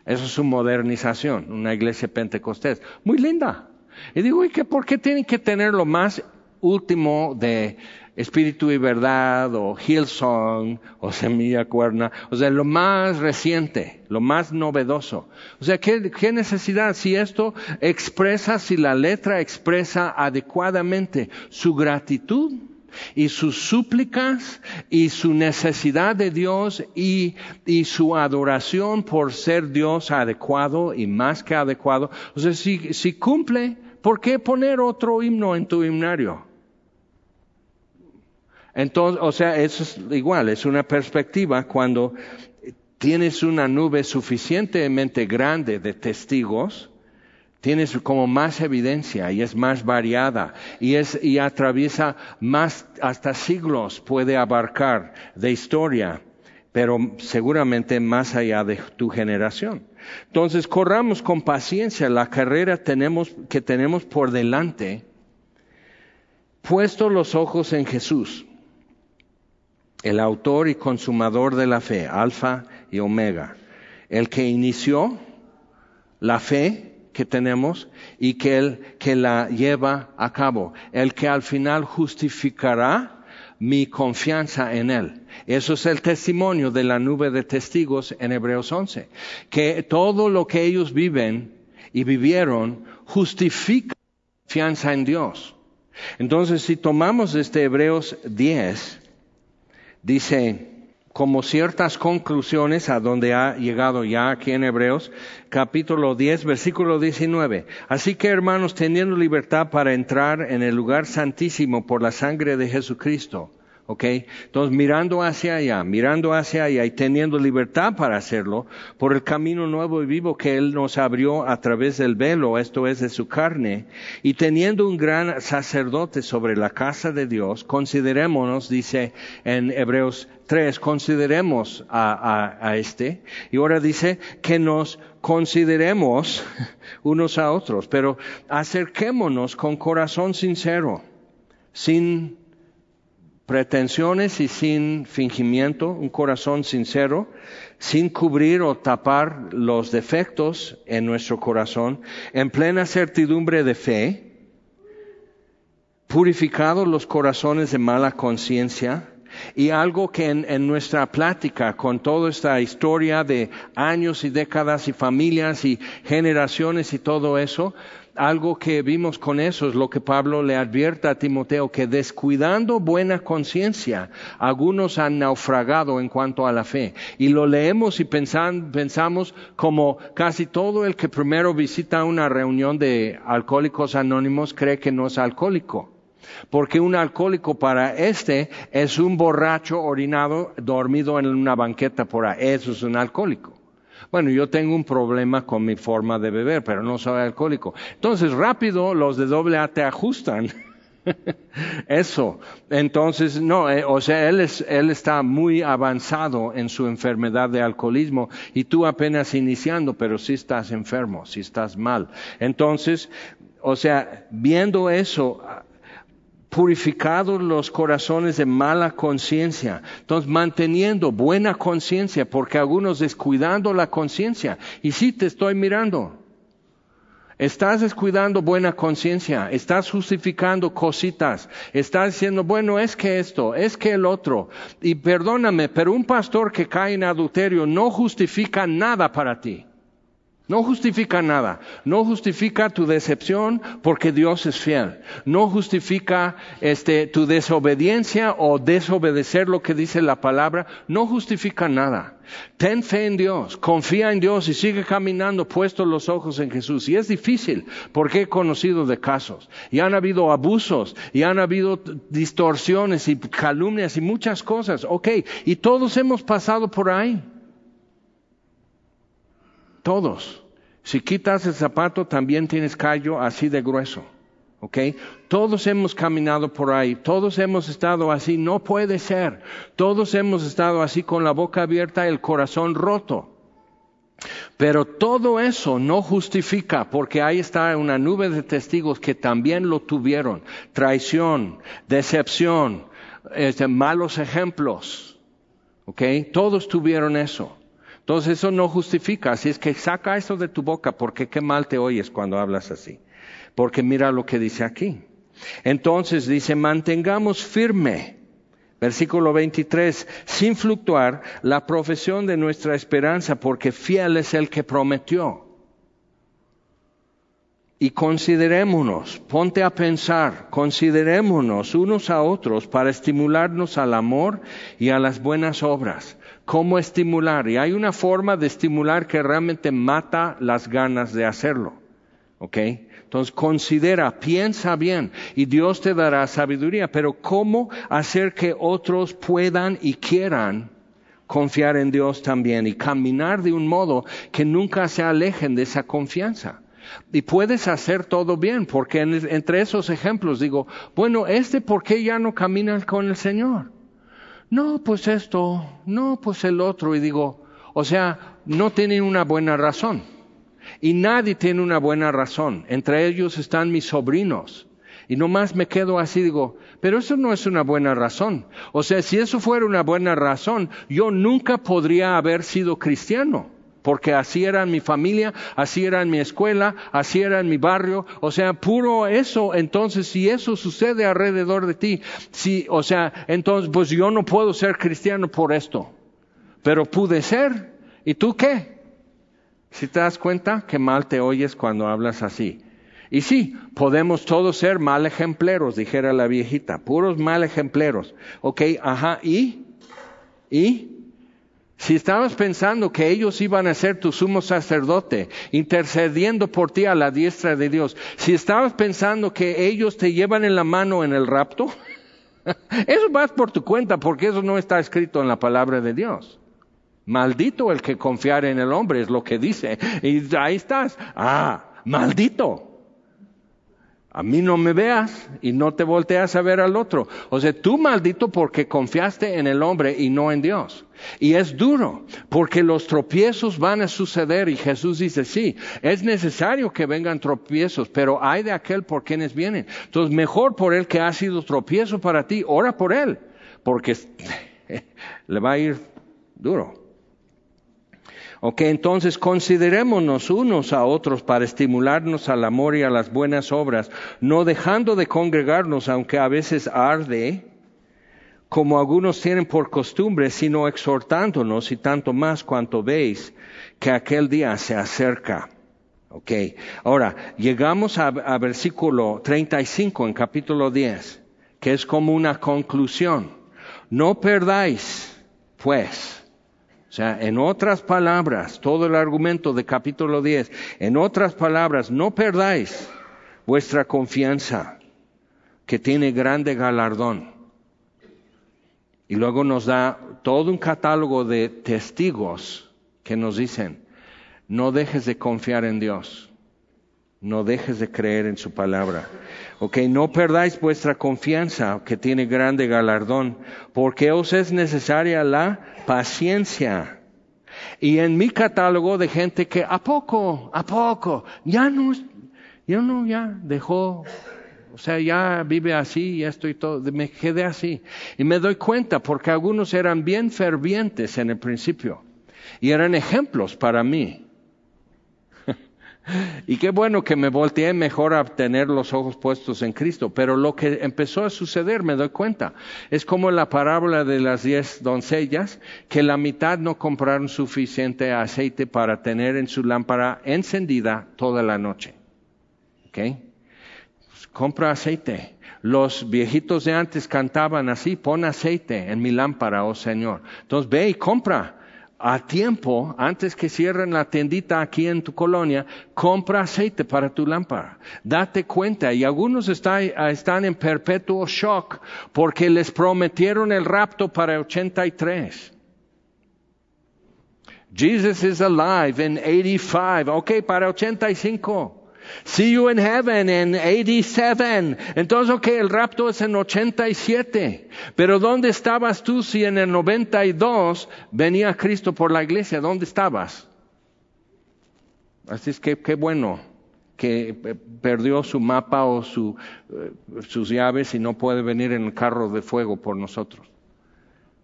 Eso es su modernización, una iglesia pentecostés. Muy linda. Y digo, ¿y qué, por qué tienen que tener lo más último de Espíritu y Verdad o Hillsong o Semilla Cuerna? O sea, lo más reciente, lo más novedoso. O sea, ¿qué, qué necesidad? Si esto expresa, si la letra expresa adecuadamente su gratitud, y sus súplicas y su necesidad de Dios y, y, su adoración por ser Dios adecuado y más que adecuado. O sea, si, si cumple, ¿por qué poner otro himno en tu himnario? Entonces, o sea, eso es igual, es una perspectiva cuando tienes una nube suficientemente grande de testigos, tienes como más evidencia y es más variada y es y atraviesa más hasta siglos puede abarcar de historia pero seguramente más allá de tu generación. Entonces, corramos con paciencia la carrera tenemos, que tenemos por delante, puesto los ojos en Jesús, el autor y consumador de la fe, alfa y omega, el que inició la fe que tenemos y que Él que la lleva a cabo. El que al final justificará mi confianza en Él. Eso es el testimonio de la nube de testigos en Hebreos 11. Que todo lo que ellos viven y vivieron justifica confianza en Dios. Entonces, si tomamos este Hebreos 10, dice, como ciertas conclusiones a donde ha llegado ya aquí en Hebreos, capítulo 10, versículo 19. Así que hermanos, teniendo libertad para entrar en el lugar santísimo por la sangre de Jesucristo, ¿ok? Entonces, mirando hacia allá, mirando hacia allá y teniendo libertad para hacerlo, por el camino nuevo y vivo que Él nos abrió a través del velo, esto es de su carne, y teniendo un gran sacerdote sobre la casa de Dios, considerémonos, dice en Hebreos 3, consideremos a, a este, y ahora dice que nos consideremos (laughs) unos a otros, pero acerquémonos con corazón sincero, sin pretensiones y sin fingimiento, un corazón sincero, sin cubrir o tapar los defectos en nuestro corazón, en plena certidumbre de fe, purificados los corazones de mala conciencia, y algo que en, en, nuestra plática, con toda esta historia de años y décadas y familias y generaciones y todo eso, algo que vimos con eso es lo que Pablo le advierte a Timoteo, que descuidando buena conciencia, algunos han naufragado en cuanto a la fe. Y lo leemos y pensamos como casi todo el que primero visita una reunión de alcohólicos anónimos cree que no es alcohólico. Porque un alcohólico para este es un borracho orinado dormido en una banqueta por ahí. Eso es un alcohólico. Bueno, yo tengo un problema con mi forma de beber, pero no soy alcohólico. Entonces, rápido los de doble A te ajustan. (laughs) Eso. Entonces, no, eh, o sea, él, es, él está muy avanzado en su enfermedad de alcoholismo y tú apenas iniciando, pero sí estás enfermo, sí estás mal. Entonces, o sea, viendo eso, purificados los corazones de mala conciencia. Entonces, manteniendo buena conciencia, porque algunos descuidando la conciencia. Y sí, te estoy mirando. Estás descuidando buena conciencia, estás justificando cositas, estás diciendo, bueno, es que esto, es que el otro. Y perdóname, pero un pastor que cae en adulterio no justifica nada para ti. No justifica nada. No justifica tu decepción porque Dios es fiel. No justifica este, tu desobediencia o desobedecer lo que dice la palabra. No justifica nada. Ten fe en Dios, confía en Dios y sigue caminando puestos los ojos en Jesús. Y es difícil porque he conocido de casos. Y han habido abusos, y han habido distorsiones y calumnias y muchas cosas. Ok, y todos hemos pasado por ahí. Todos. Si quitas el zapato, también tienes callo así de grueso. ¿Ok? Todos hemos caminado por ahí, todos hemos estado así, no puede ser. Todos hemos estado así con la boca abierta, el corazón roto. Pero todo eso no justifica, porque ahí está una nube de testigos que también lo tuvieron. Traición, decepción, este, malos ejemplos. ¿Ok? Todos tuvieron eso. Entonces eso no justifica, así es que saca eso de tu boca, porque qué mal te oyes cuando hablas así. Porque mira lo que dice aquí. Entonces dice, mantengamos firme, versículo 23, sin fluctuar la profesión de nuestra esperanza, porque fiel es el que prometió. Y considerémonos, ponte a pensar, considerémonos unos a otros para estimularnos al amor y a las buenas obras cómo estimular. Y hay una forma de estimular que realmente mata las ganas de hacerlo. ¿Ok? Entonces considera, piensa bien y Dios te dará sabiduría, pero ¿cómo hacer que otros puedan y quieran confiar en Dios también y caminar de un modo que nunca se alejen de esa confianza? Y puedes hacer todo bien, porque entre esos ejemplos digo, bueno, este, ¿por qué ya no camina con el Señor? No, pues esto, no, pues el otro. Y digo, o sea, no tienen una buena razón. Y nadie tiene una buena razón. Entre ellos están mis sobrinos. Y nomás me quedo así, digo, pero eso no es una buena razón. O sea, si eso fuera una buena razón, yo nunca podría haber sido cristiano porque así era en mi familia, así era en mi escuela, así era en mi barrio, o sea, puro eso, entonces si eso sucede alrededor de ti, si, o sea, entonces pues yo no puedo ser cristiano por esto, pero pude ser, ¿y tú qué? Si te das cuenta que mal te oyes cuando hablas así. Y sí, podemos todos ser mal ejempleros, dijera la viejita, puros mal ejempleros. Ok, ajá, ¿y? ¿Y? Si estabas pensando que ellos iban a ser tu sumo sacerdote, intercediendo por ti a la diestra de Dios, si estabas pensando que ellos te llevan en la mano en el rapto, (laughs) eso vas por tu cuenta porque eso no está escrito en la palabra de Dios. Maldito el que confiar en el hombre es lo que dice. Y ahí estás. Ah, maldito. A mí no me veas y no te volteas a ver al otro. O sea, tú maldito porque confiaste en el hombre y no en Dios. Y es duro, porque los tropiezos van a suceder y Jesús dice, sí, es necesario que vengan tropiezos, pero hay de aquel por quienes vienen. Entonces, mejor por él que ha sido tropiezo para ti, ora por él, porque (laughs) le va a ir duro. Ok, entonces considerémonos unos a otros para estimularnos al amor y a las buenas obras, no dejando de congregarnos, aunque a veces arde, como algunos tienen por costumbre, sino exhortándonos y tanto más cuanto veis que aquel día se acerca. Ok, ahora llegamos a, a versículo 35 en capítulo 10, que es como una conclusión. No perdáis, pues, o sea, en otras palabras, todo el argumento de capítulo 10, en otras palabras, no perdáis vuestra confianza, que tiene grande galardón. Y luego nos da todo un catálogo de testigos que nos dicen, no dejes de confiar en Dios, no dejes de creer en su palabra. Ok, no perdáis vuestra confianza, que tiene grande galardón, porque os es necesaria la paciencia. Y en mi catálogo de gente que a poco, a poco, ya no, ya no, ya dejó, o sea, ya vive así, ya estoy todo, me quedé así. Y me doy cuenta porque algunos eran bien fervientes en el principio y eran ejemplos para mí. Y qué bueno que me volteé mejor a tener los ojos puestos en Cristo. Pero lo que empezó a suceder, me doy cuenta, es como la parábola de las diez doncellas, que la mitad no compraron suficiente aceite para tener en su lámpara encendida toda la noche. ¿Ok? Pues, compra aceite. Los viejitos de antes cantaban así, pon aceite en mi lámpara, oh Señor. Entonces ve y compra a tiempo, antes que cierren la tendita aquí en tu colonia, compra aceite para tu lámpara. Date cuenta, y algunos están en perpetuo shock porque les prometieron el rapto para 83. Jesus is alive in 85. Ok, para 85. See you in heaven in 87. Entonces, ok, el rapto es en 87. Pero ¿dónde estabas tú si en el 92 venía Cristo por la iglesia? ¿Dónde estabas? Así es que qué bueno que eh, perdió su mapa o su, eh, sus llaves y no puede venir en el carro de fuego por nosotros.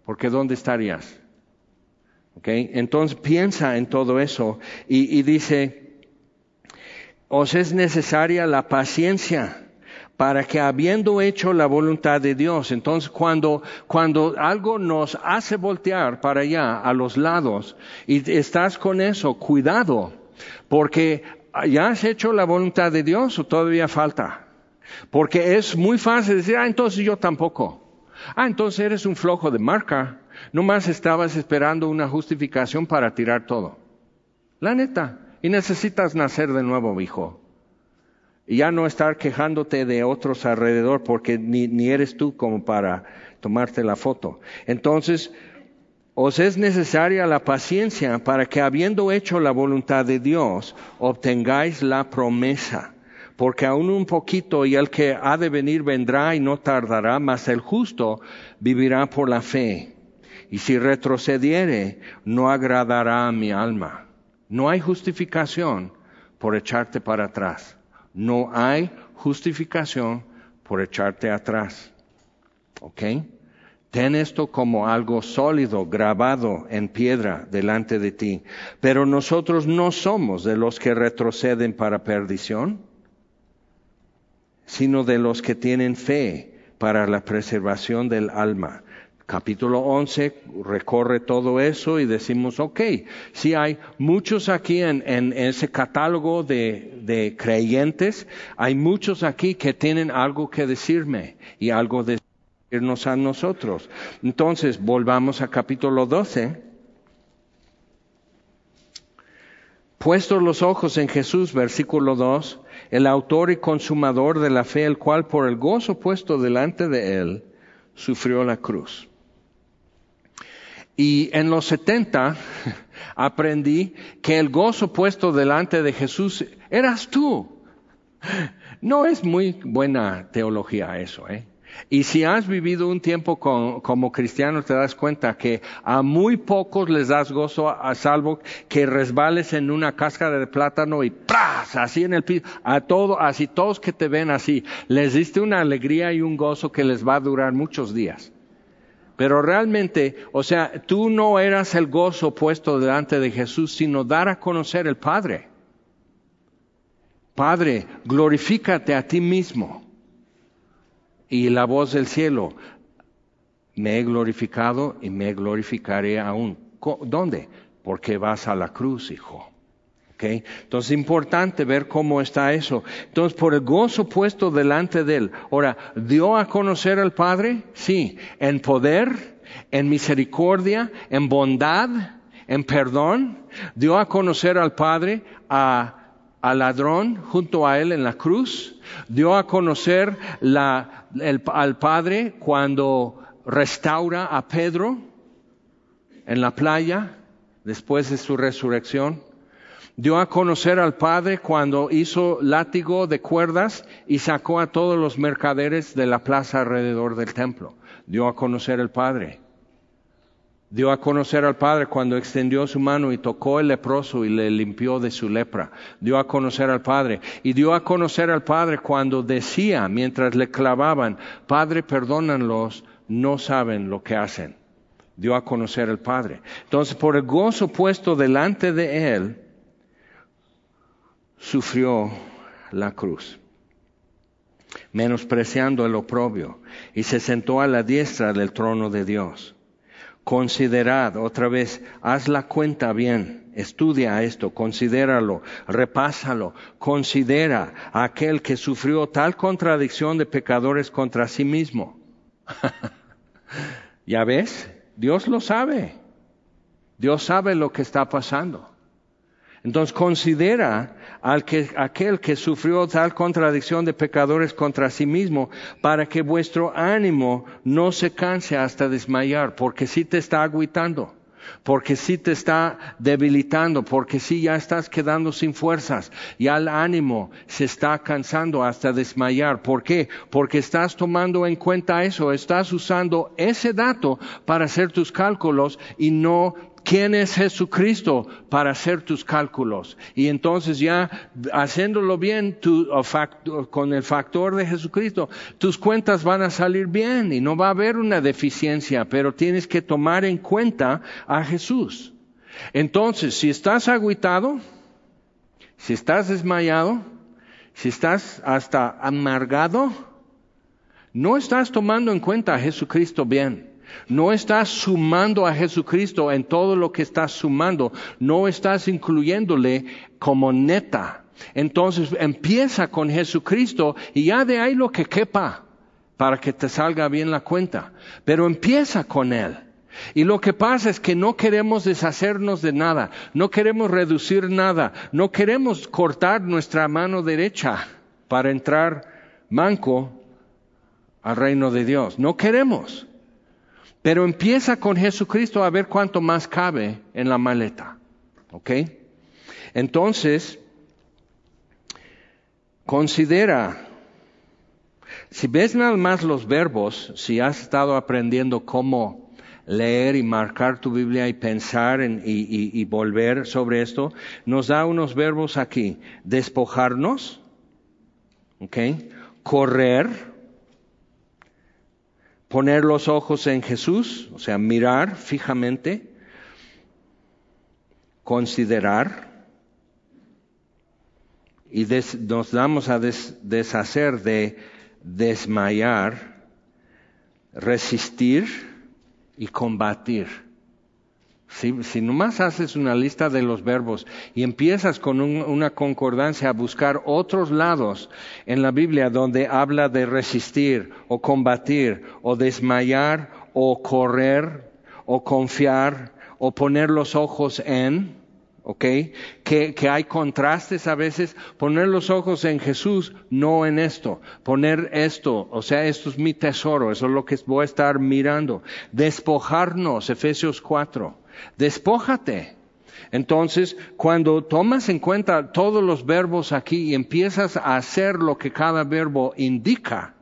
Porque ¿dónde estarías? Okay? Entonces piensa en todo eso y, y dice, os es necesaria la paciencia para que habiendo hecho la voluntad de Dios, entonces cuando, cuando algo nos hace voltear para allá, a los lados, y estás con eso, cuidado, porque ya has hecho la voluntad de Dios o todavía falta. Porque es muy fácil decir, ah, entonces yo tampoco. Ah, entonces eres un flojo de marca. Nomás estabas esperando una justificación para tirar todo. La neta. Y necesitas nacer de nuevo, hijo. Y ya no estar quejándote de otros alrededor porque ni, ni eres tú como para tomarte la foto. Entonces, os es necesaria la paciencia para que habiendo hecho la voluntad de Dios, obtengáis la promesa. Porque aún un poquito y el que ha de venir vendrá y no tardará, mas el justo vivirá por la fe. Y si retrocediere, no agradará a mi alma. No hay justificación por echarte para atrás. No hay justificación por echarte atrás. ¿Ok? Ten esto como algo sólido, grabado en piedra delante de ti. Pero nosotros no somos de los que retroceden para perdición, sino de los que tienen fe para la preservación del alma capítulo 11 recorre todo eso y decimos, ok, si hay muchos aquí en, ese catálogo de, de, creyentes, hay muchos aquí que tienen algo que decirme y algo de decirnos a nosotros. Entonces, volvamos a capítulo 12 Puestos los ojos en Jesús, versículo 2, el autor y consumador de la fe, el cual por el gozo puesto delante de él, sufrió la cruz. Y en los 70 (laughs) aprendí que el gozo puesto delante de Jesús eras tú. (laughs) No es muy buena teología eso, ¿eh? Y si has vivido un tiempo como cristiano, te das cuenta que a muy pocos les das gozo a, salvo que resbales en una cáscara de plátano y ¡pras! así en el piso, a todo, así todos que te ven así, les diste una alegría y un gozo que les va a durar muchos días. Pero realmente, o sea, tú no eras el gozo puesto delante de Jesús, sino dar a conocer el Padre. Padre, glorifícate a ti mismo y la voz del cielo, me he glorificado y me glorificaré aún. ¿Dónde? Porque vas a la cruz, hijo. Okay. Entonces es importante ver cómo está eso. Entonces, por el gozo puesto delante de él. Ahora, ¿dio a conocer al Padre? Sí. En poder, en misericordia, en bondad, en perdón. Dio a conocer al Padre a al ladrón junto a él en la cruz, dio a conocer al Padre cuando restaura a Pedro en la playa después de su resurrección, dio a conocer al Padre cuando hizo látigo de cuerdas y sacó a todos los mercaderes de la plaza alrededor del templo, dio a conocer al Padre dio a conocer al Padre cuando extendió su mano y tocó el leproso y le limpió de su lepra. Dio a conocer al Padre. Y dio a conocer al Padre cuando decía, mientras le clavaban, Padre, perdónanlos, no saben lo que hacen. Dio a conocer al Padre. Entonces, por el gozo puesto delante de él, sufrió la cruz menospreciando el oprobio, y se sentó a la diestra del trono de Dios. Considerad otra vez, haz la cuenta bien, estudia esto, considéralo, repásalo, considera a aquel que sufrió tal contradicción de pecadores contra sí mismo. (laughs) ¿Ya ves? Dios lo sabe. Dios sabe lo que está pasando. Entonces considera al que, aquel que sufrió tal contradicción de pecadores contra sí mismo, para que vuestro ánimo no se canse hasta desmayar, porque si te está aguitando, porque si te está debilitando, porque si ya estás quedando sin fuerzas, ya el ánimo se está cansando hasta desmayar. ¿Por qué? Porque estás tomando en cuenta eso, estás usando ese dato para hacer tus cálculos y no quién es Jesucristo para hacer tus cálculos. Y entonces ya haciéndolo bien con el factor de Jesucristo, tus cuentas van a salir bien y no va a haber una deficiencia, pero tienes que tomar en cuenta a Jesús. Entonces, si estás agüitado, si estás desmayado, si estás hasta amargado, no estás tomando en cuenta a Jesucristo bien. No estás sumando a Jesucristo en todo lo que estás sumando, no estás incluyéndole como neta. Entonces empieza con Jesucristo y ya de ahí lo que quepa para que te salga bien la cuenta. Pero empieza con Él. Y lo que pasa es que no queremos deshacernos de nada, no queremos reducir nada, no queremos cortar nuestra mano derecha para entrar manco al reino de Dios. No queremos. Pero empieza con Jesucristo a ver cuánto más cabe en la maleta. ¿Ok? Entonces, considera, si ves nada más los verbos, si has estado aprendiendo cómo leer y marcar tu Biblia y pensar y, y volver sobre esto, nos da unos verbos aquí. Despojarnos, ¿ok? Correr, poner los ojos en Jesús, o sea, mirar fijamente, considerar, y nos damos a deshacer de desmayar, resistir y combatir. Si, nomás haces una lista de los verbos y empiezas con una concordancia a buscar otros lados en la Biblia donde habla de resistir o combatir o desmayar o correr o confiar o poner los ojos en, ¿ok? Que, que, hay contrastes a veces. Poner los ojos en Jesús, no en esto. Poner esto, o sea, esto es mi tesoro, eso es lo que voy a estar mirando. Despojarnos, Efesios 4. Despójate. Entonces, cuando tomas en cuenta todos los verbos aquí y empiezas a hacer lo que cada verbo indica,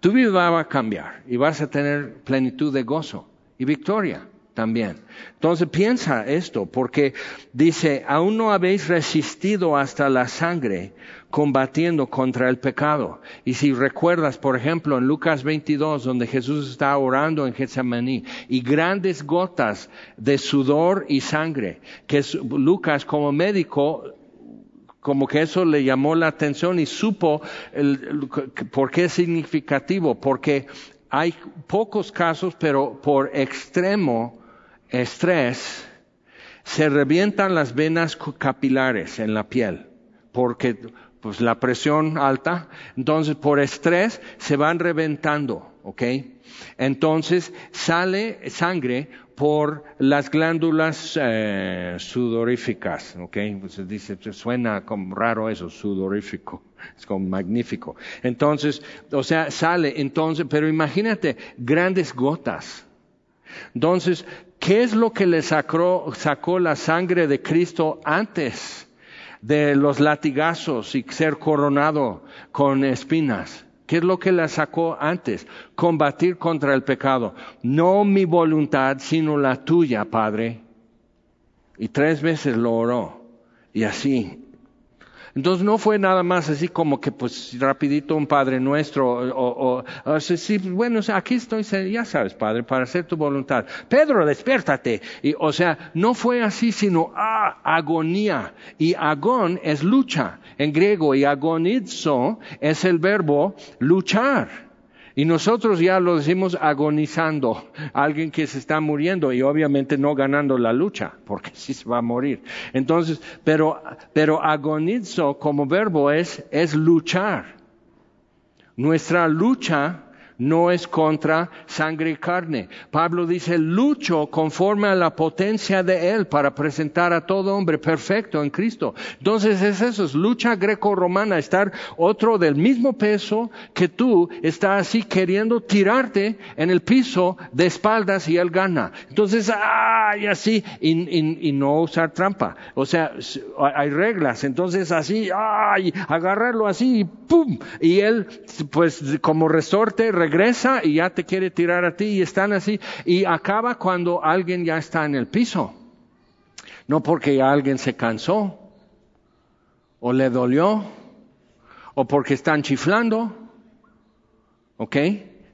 tu vida va a cambiar y vas a tener plenitud de gozo y victoria también. Entonces piensa esto, porque dice, aún no habéis resistido hasta la sangre combatiendo contra el pecado. Y si recuerdas, por ejemplo, en Lucas 22, donde Jesús está orando en Getsemaní, y grandes gotas de sudor y sangre, que Lucas como médico como que eso le llamó la atención y supo por qué es significativo, porque hay pocos casos, pero por extremo estrés, se revientan las venas capilares en la piel, porque pues la presión alta, entonces por estrés se van reventando, ¿ok? Entonces sale sangre por las glándulas eh, sudoríficas, ¿ok? Pues dice, suena como raro eso, sudorífico, (laughs) es como magnífico. Entonces, o sea, sale, entonces, pero imagínate, grandes gotas. Entonces, ¿qué es lo que le sacó, sacó la sangre de Cristo antes de los latigazos y ser coronado con espinas? ¿Qué es lo que le sacó antes? Combatir contra el pecado. No mi voluntad, sino la tuya, Padre. Y tres veces lo oró. Y así entonces no fue nada más así como que pues rapidito un Padre Nuestro o, o, sí, bueno, aquí estoy, ya sabes, Padre, para hacer tu voluntad. Pedro, despiértate. Y, o sea, no fue así, sino ah, agonía. Y agón es lucha en griego y agonizo es el verbo luchar. Y nosotros ya lo decimos agonizando, alguien que se está muriendo y obviamente no ganando la lucha, porque (laughs) sí se va a morir. Entonces, pero, pero agonizo como verbo es, es luchar. Nuestra lucha no es contra sangre y carne. Pablo dice, lucho conforme a la potencia de Él para presentar a todo hombre perfecto en Cristo. Entonces es eso, es lucha greco-romana, estar otro del mismo peso que tú está así queriendo tirarte en el piso de espaldas y Él gana. Entonces, ay, así, y, y no usar trampa. O sea, hay reglas. Entonces así, ay, agarrarlo así y pum. Y Él, pues como resorte, regresa y ya te quiere tirar a ti y están así y acaba cuando alguien ya está en el piso. No porque alguien se cansó o le dolió o porque están chiflando. ¿Ok?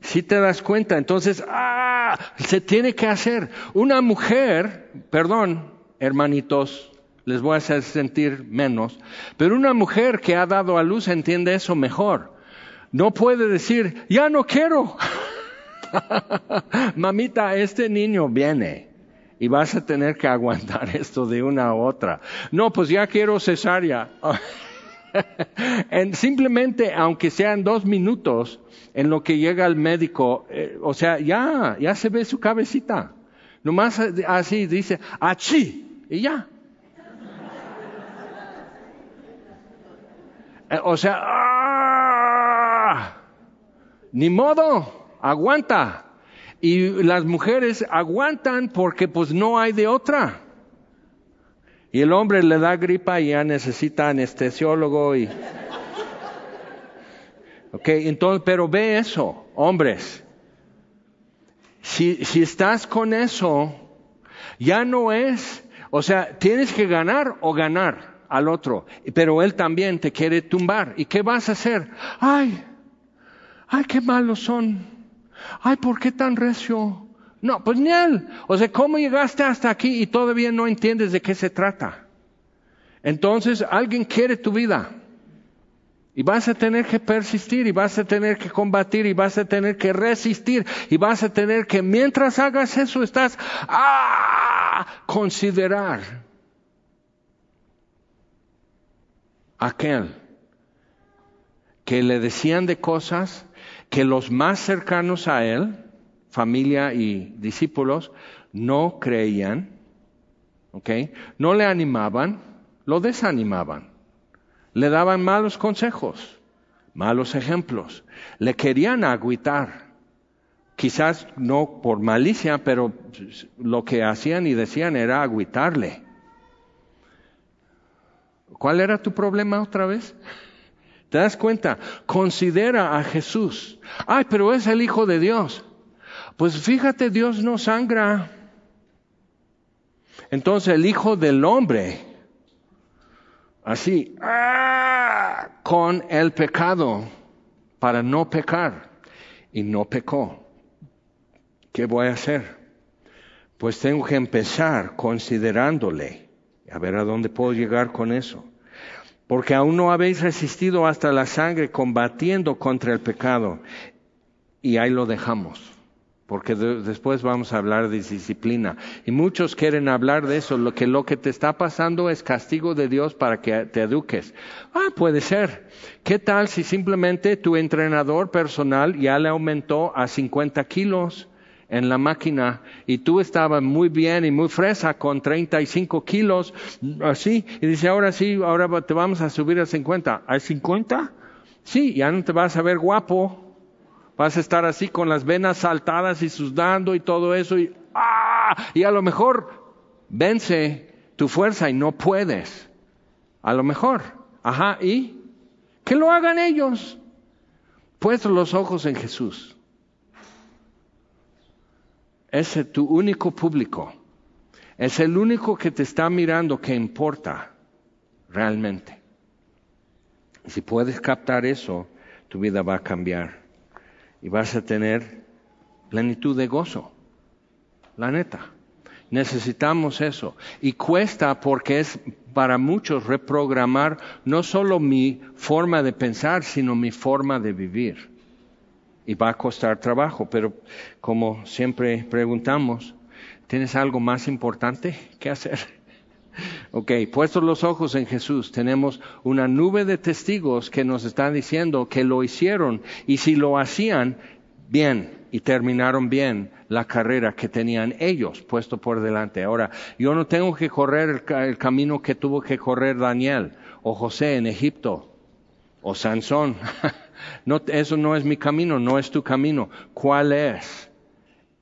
Si te das cuenta, entonces, ¡ah! Se tiene que hacer. Una mujer, perdón, hermanitos, les voy a hacer sentir menos, pero una mujer que ha dado a luz entiende eso mejor. No puede decir, ya no quiero. (laughs) Mamita, este niño viene y vas a tener que aguantar (laughs) esto de una a otra. No, pues ya quiero cesárea. (laughs) simplemente, aunque sean dos minutos, en lo que llega el médico, eh, o sea, ya, ya se ve su cabecita. Nomás así dice, achí, y ya. Eh, o sea, ni modo, aguanta. Y las mujeres aguantan porque pues no hay de otra. Y el hombre le da gripa y ya necesita anestesiólogo y... Ok, entonces, pero ve eso, hombres. Si, si estás con eso, ya no es, o sea, tienes que ganar o ganar al otro, pero él también te quiere tumbar. ¿Y qué vas a hacer? Ay, ay, qué malos son. Ay, ¿por qué tan recio? No, pues ni él. O sea, ¿cómo llegaste hasta aquí y todavía no entiendes de qué se trata? Entonces, alguien quiere tu vida. Y vas a tener que persistir, y vas a tener que combatir, y vas a tener que resistir, y vas a tener que, mientras hagas eso, estás a considerar aquel que le decían de cosas que los más cercanos a él, familia y discípulos, no creían ¿ok? No le animaban, lo desanimaban. Le daban malos consejos, malos ejemplos. Le querían agüitar. Quizás no por malicia, pero lo que hacían y decían era agüitarle. ¿Cuál era tu problema otra vez? ¿Te das cuenta? Considera a Jesús. Ay, pero es el Hijo de Dios. Pues fíjate, Dios no sangra. Entonces el Hijo del Hombre, así, ¡ah! con el pecado, para no pecar, y no pecó. ¿Qué voy a hacer? Pues tengo que empezar considerándole. A ver a dónde puedo llegar con eso porque aún no habéis resistido hasta la sangre combatiendo contra el pecado. Y ahí lo dejamos, porque después vamos a hablar de disciplina. Y muchos quieren hablar de eso, lo que lo que te está pasando es castigo de Dios para que te eduques. Ah, puede ser. ¿Qué tal si simplemente tu entrenador personal ya le aumentó a 50 kilos? En la máquina y tú estabas muy bien y muy fresa con 35 kilos, así, y dice, ahora sí, ahora te vamos a subir a 50. ¿A 50? Sí, ya no te vas a ver guapo, vas a estar así con las venas saltadas y sudando y todo eso y, ¡ah! y a lo mejor vence tu fuerza y no puedes. A lo mejor. Ajá, ¿y? Que lo hagan ellos. Puestos los ojos en Jesús es tu único público. Es el único que te está mirando que importa realmente. Si puedes captar eso, tu vida va a cambiar y vas a tener plenitud de gozo. La neta. Necesitamos eso. Y cuesta porque es para muchos reprogramar no solo mi forma de pensar, sino mi forma de vivir y va a costar trabajo, pero como siempre preguntamos, ¿tienes algo más importante que hacer? (laughs) Ok, puestos los ojos en Jesús, tenemos una nube de testigos que nos están diciendo que lo hicieron y si lo hacían bien y terminaron bien la carrera que tenían ellos puesto por delante. Ahora, yo no tengo que correr el, el camino que tuvo que correr Daniel o José en Egipto o Sansón. (laughs) No, eso no es mi camino, no es tu camino. ¿Cuál es?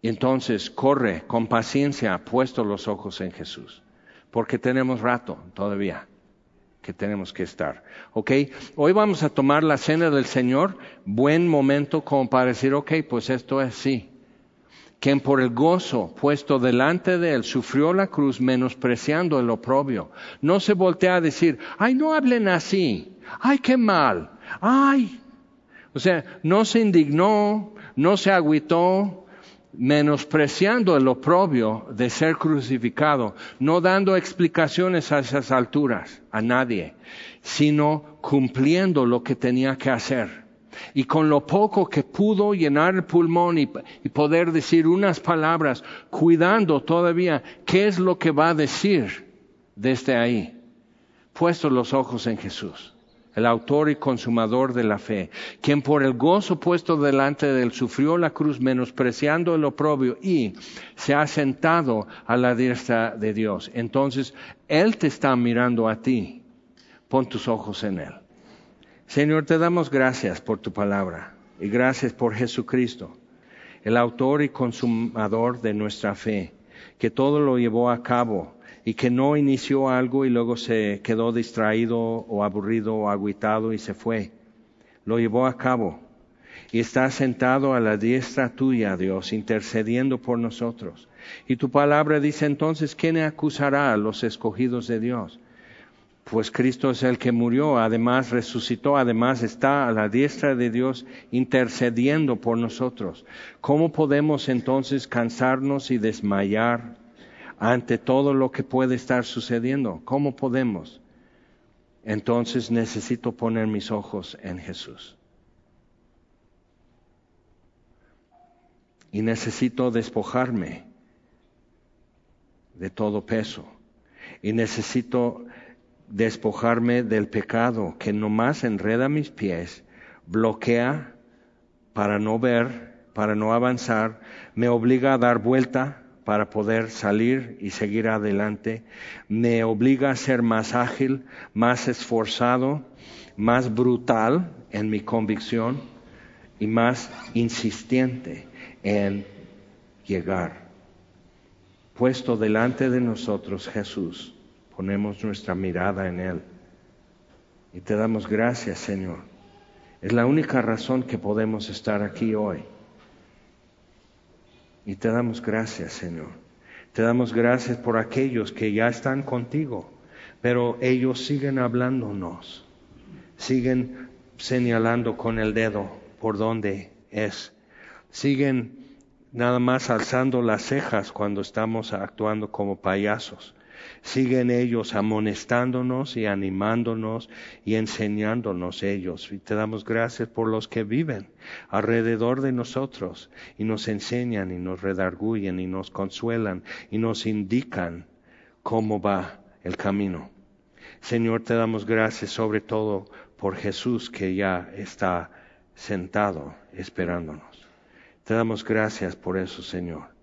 entonces corre con paciencia, puesto los ojos en Jesús. Porque tenemos rato todavía que tenemos que estar. ¿Ok? Hoy vamos a tomar la cena del Señor, buen momento como para decir, ok, pues esto es sí. Quien por el gozo puesto delante de él sufrió la cruz menospreciando el oprobio. No se voltea a decir, ay, no hablen así, ay, qué mal, ay, o sea, no se indignó, no se agüitó, menospreciando el oprobio de ser crucificado, no dando explicaciones a esas alturas a nadie, sino cumpliendo lo que tenía que hacer. Y con lo poco que pudo llenar el pulmón y, y poder decir unas palabras, cuidando todavía qué es lo que va a decir desde ahí, puesto los ojos en Jesús el autor y consumador de la fe, quien por el gozo puesto delante de él sufrió la cruz menospreciando el oprobio y se ha sentado a la diestra de Dios. Entonces, Él te está mirando a ti. Pon tus ojos en Él. Señor, te damos gracias por tu palabra y gracias por Jesucristo, el autor y consumador de nuestra fe, que todo lo llevó a cabo y que no inició algo y luego se quedó distraído o aburrido o aguitado y se fue. Lo llevó a cabo y está sentado a la diestra tuya, Dios, intercediendo por nosotros. Y tu palabra dice entonces, ¿quién acusará a los escogidos de Dios? Pues Cristo es el que murió, además resucitó, además está a la diestra de Dios intercediendo por nosotros. ¿Cómo podemos entonces cansarnos y desmayar ante todo lo que puede estar sucediendo. ¿Cómo podemos? Entonces necesito poner mis ojos en Jesús. Y necesito despojarme de todo peso. Y necesito despojarme del pecado que nomás enreda mis pies, bloquea para no ver, para no avanzar, me obliga a dar vuelta para poder salir y seguir adelante. Me obliga a ser más ágil, más esforzado, más brutal en mi convicción y más insistente en llegar. Puesto delante de nosotros Jesús, ponemos nuestra mirada en Él. Y te damos gracias, Señor. Es la única razón que podemos estar aquí hoy. Y te damos gracias, Señor. Te damos gracias por aquellos que ya están contigo, pero ellos siguen hablándonos, siguen señalando con el dedo por dónde es, siguen nada más alzando las cejas cuando estamos actuando como payasos. Siguen ellos amonestándonos y animándonos y enseñándonos ellos. Y te damos gracias por los que viven alrededor de nosotros y nos enseñan y nos redarguyen y nos consuelan y nos indican cómo va el camino. Señor, te damos gracias sobre todo por Jesús que ya está sentado esperándonos. Te damos gracias por eso, Señor.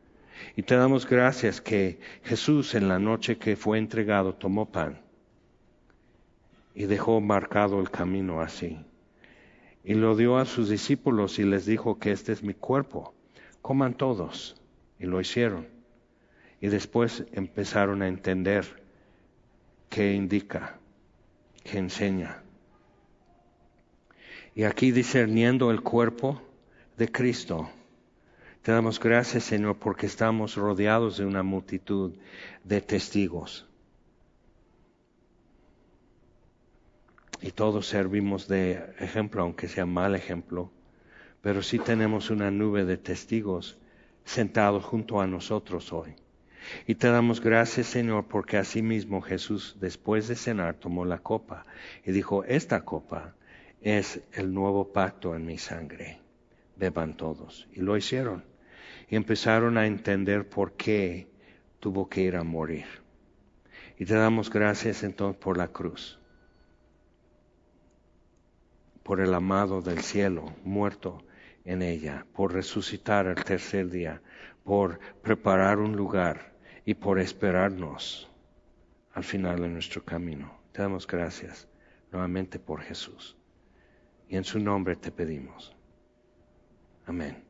Y te damos gracias que Jesús en la noche que fue entregado tomó pan y dejó marcado el camino así. Y lo dio a sus discípulos y les dijo que este es mi cuerpo. Coman todos. Y lo hicieron. Y después empezaron a entender qué indica, qué enseña. Y aquí discerniendo el cuerpo de Cristo, te damos gracias, Señor, porque estamos rodeados de una multitud de testigos. Y todos servimos de ejemplo, aunque sea mal ejemplo, pero sí tenemos una nube de testigos sentados junto a nosotros hoy. Y te damos gracias, Señor, porque asimismo Jesús, después de cenar, tomó la copa y dijo, esta copa es el nuevo pacto en mi sangre. Beban todos. Y lo hicieron empezaron a entender por qué tuvo que ir a morir. Y te damos gracias entonces por la cruz, por el amado del cielo muerto en ella, por resucitar el tercer día, por preparar un lugar y por esperarnos al final de nuestro camino. Te damos gracias nuevamente por Jesús. Y en su nombre te pedimos. Amén.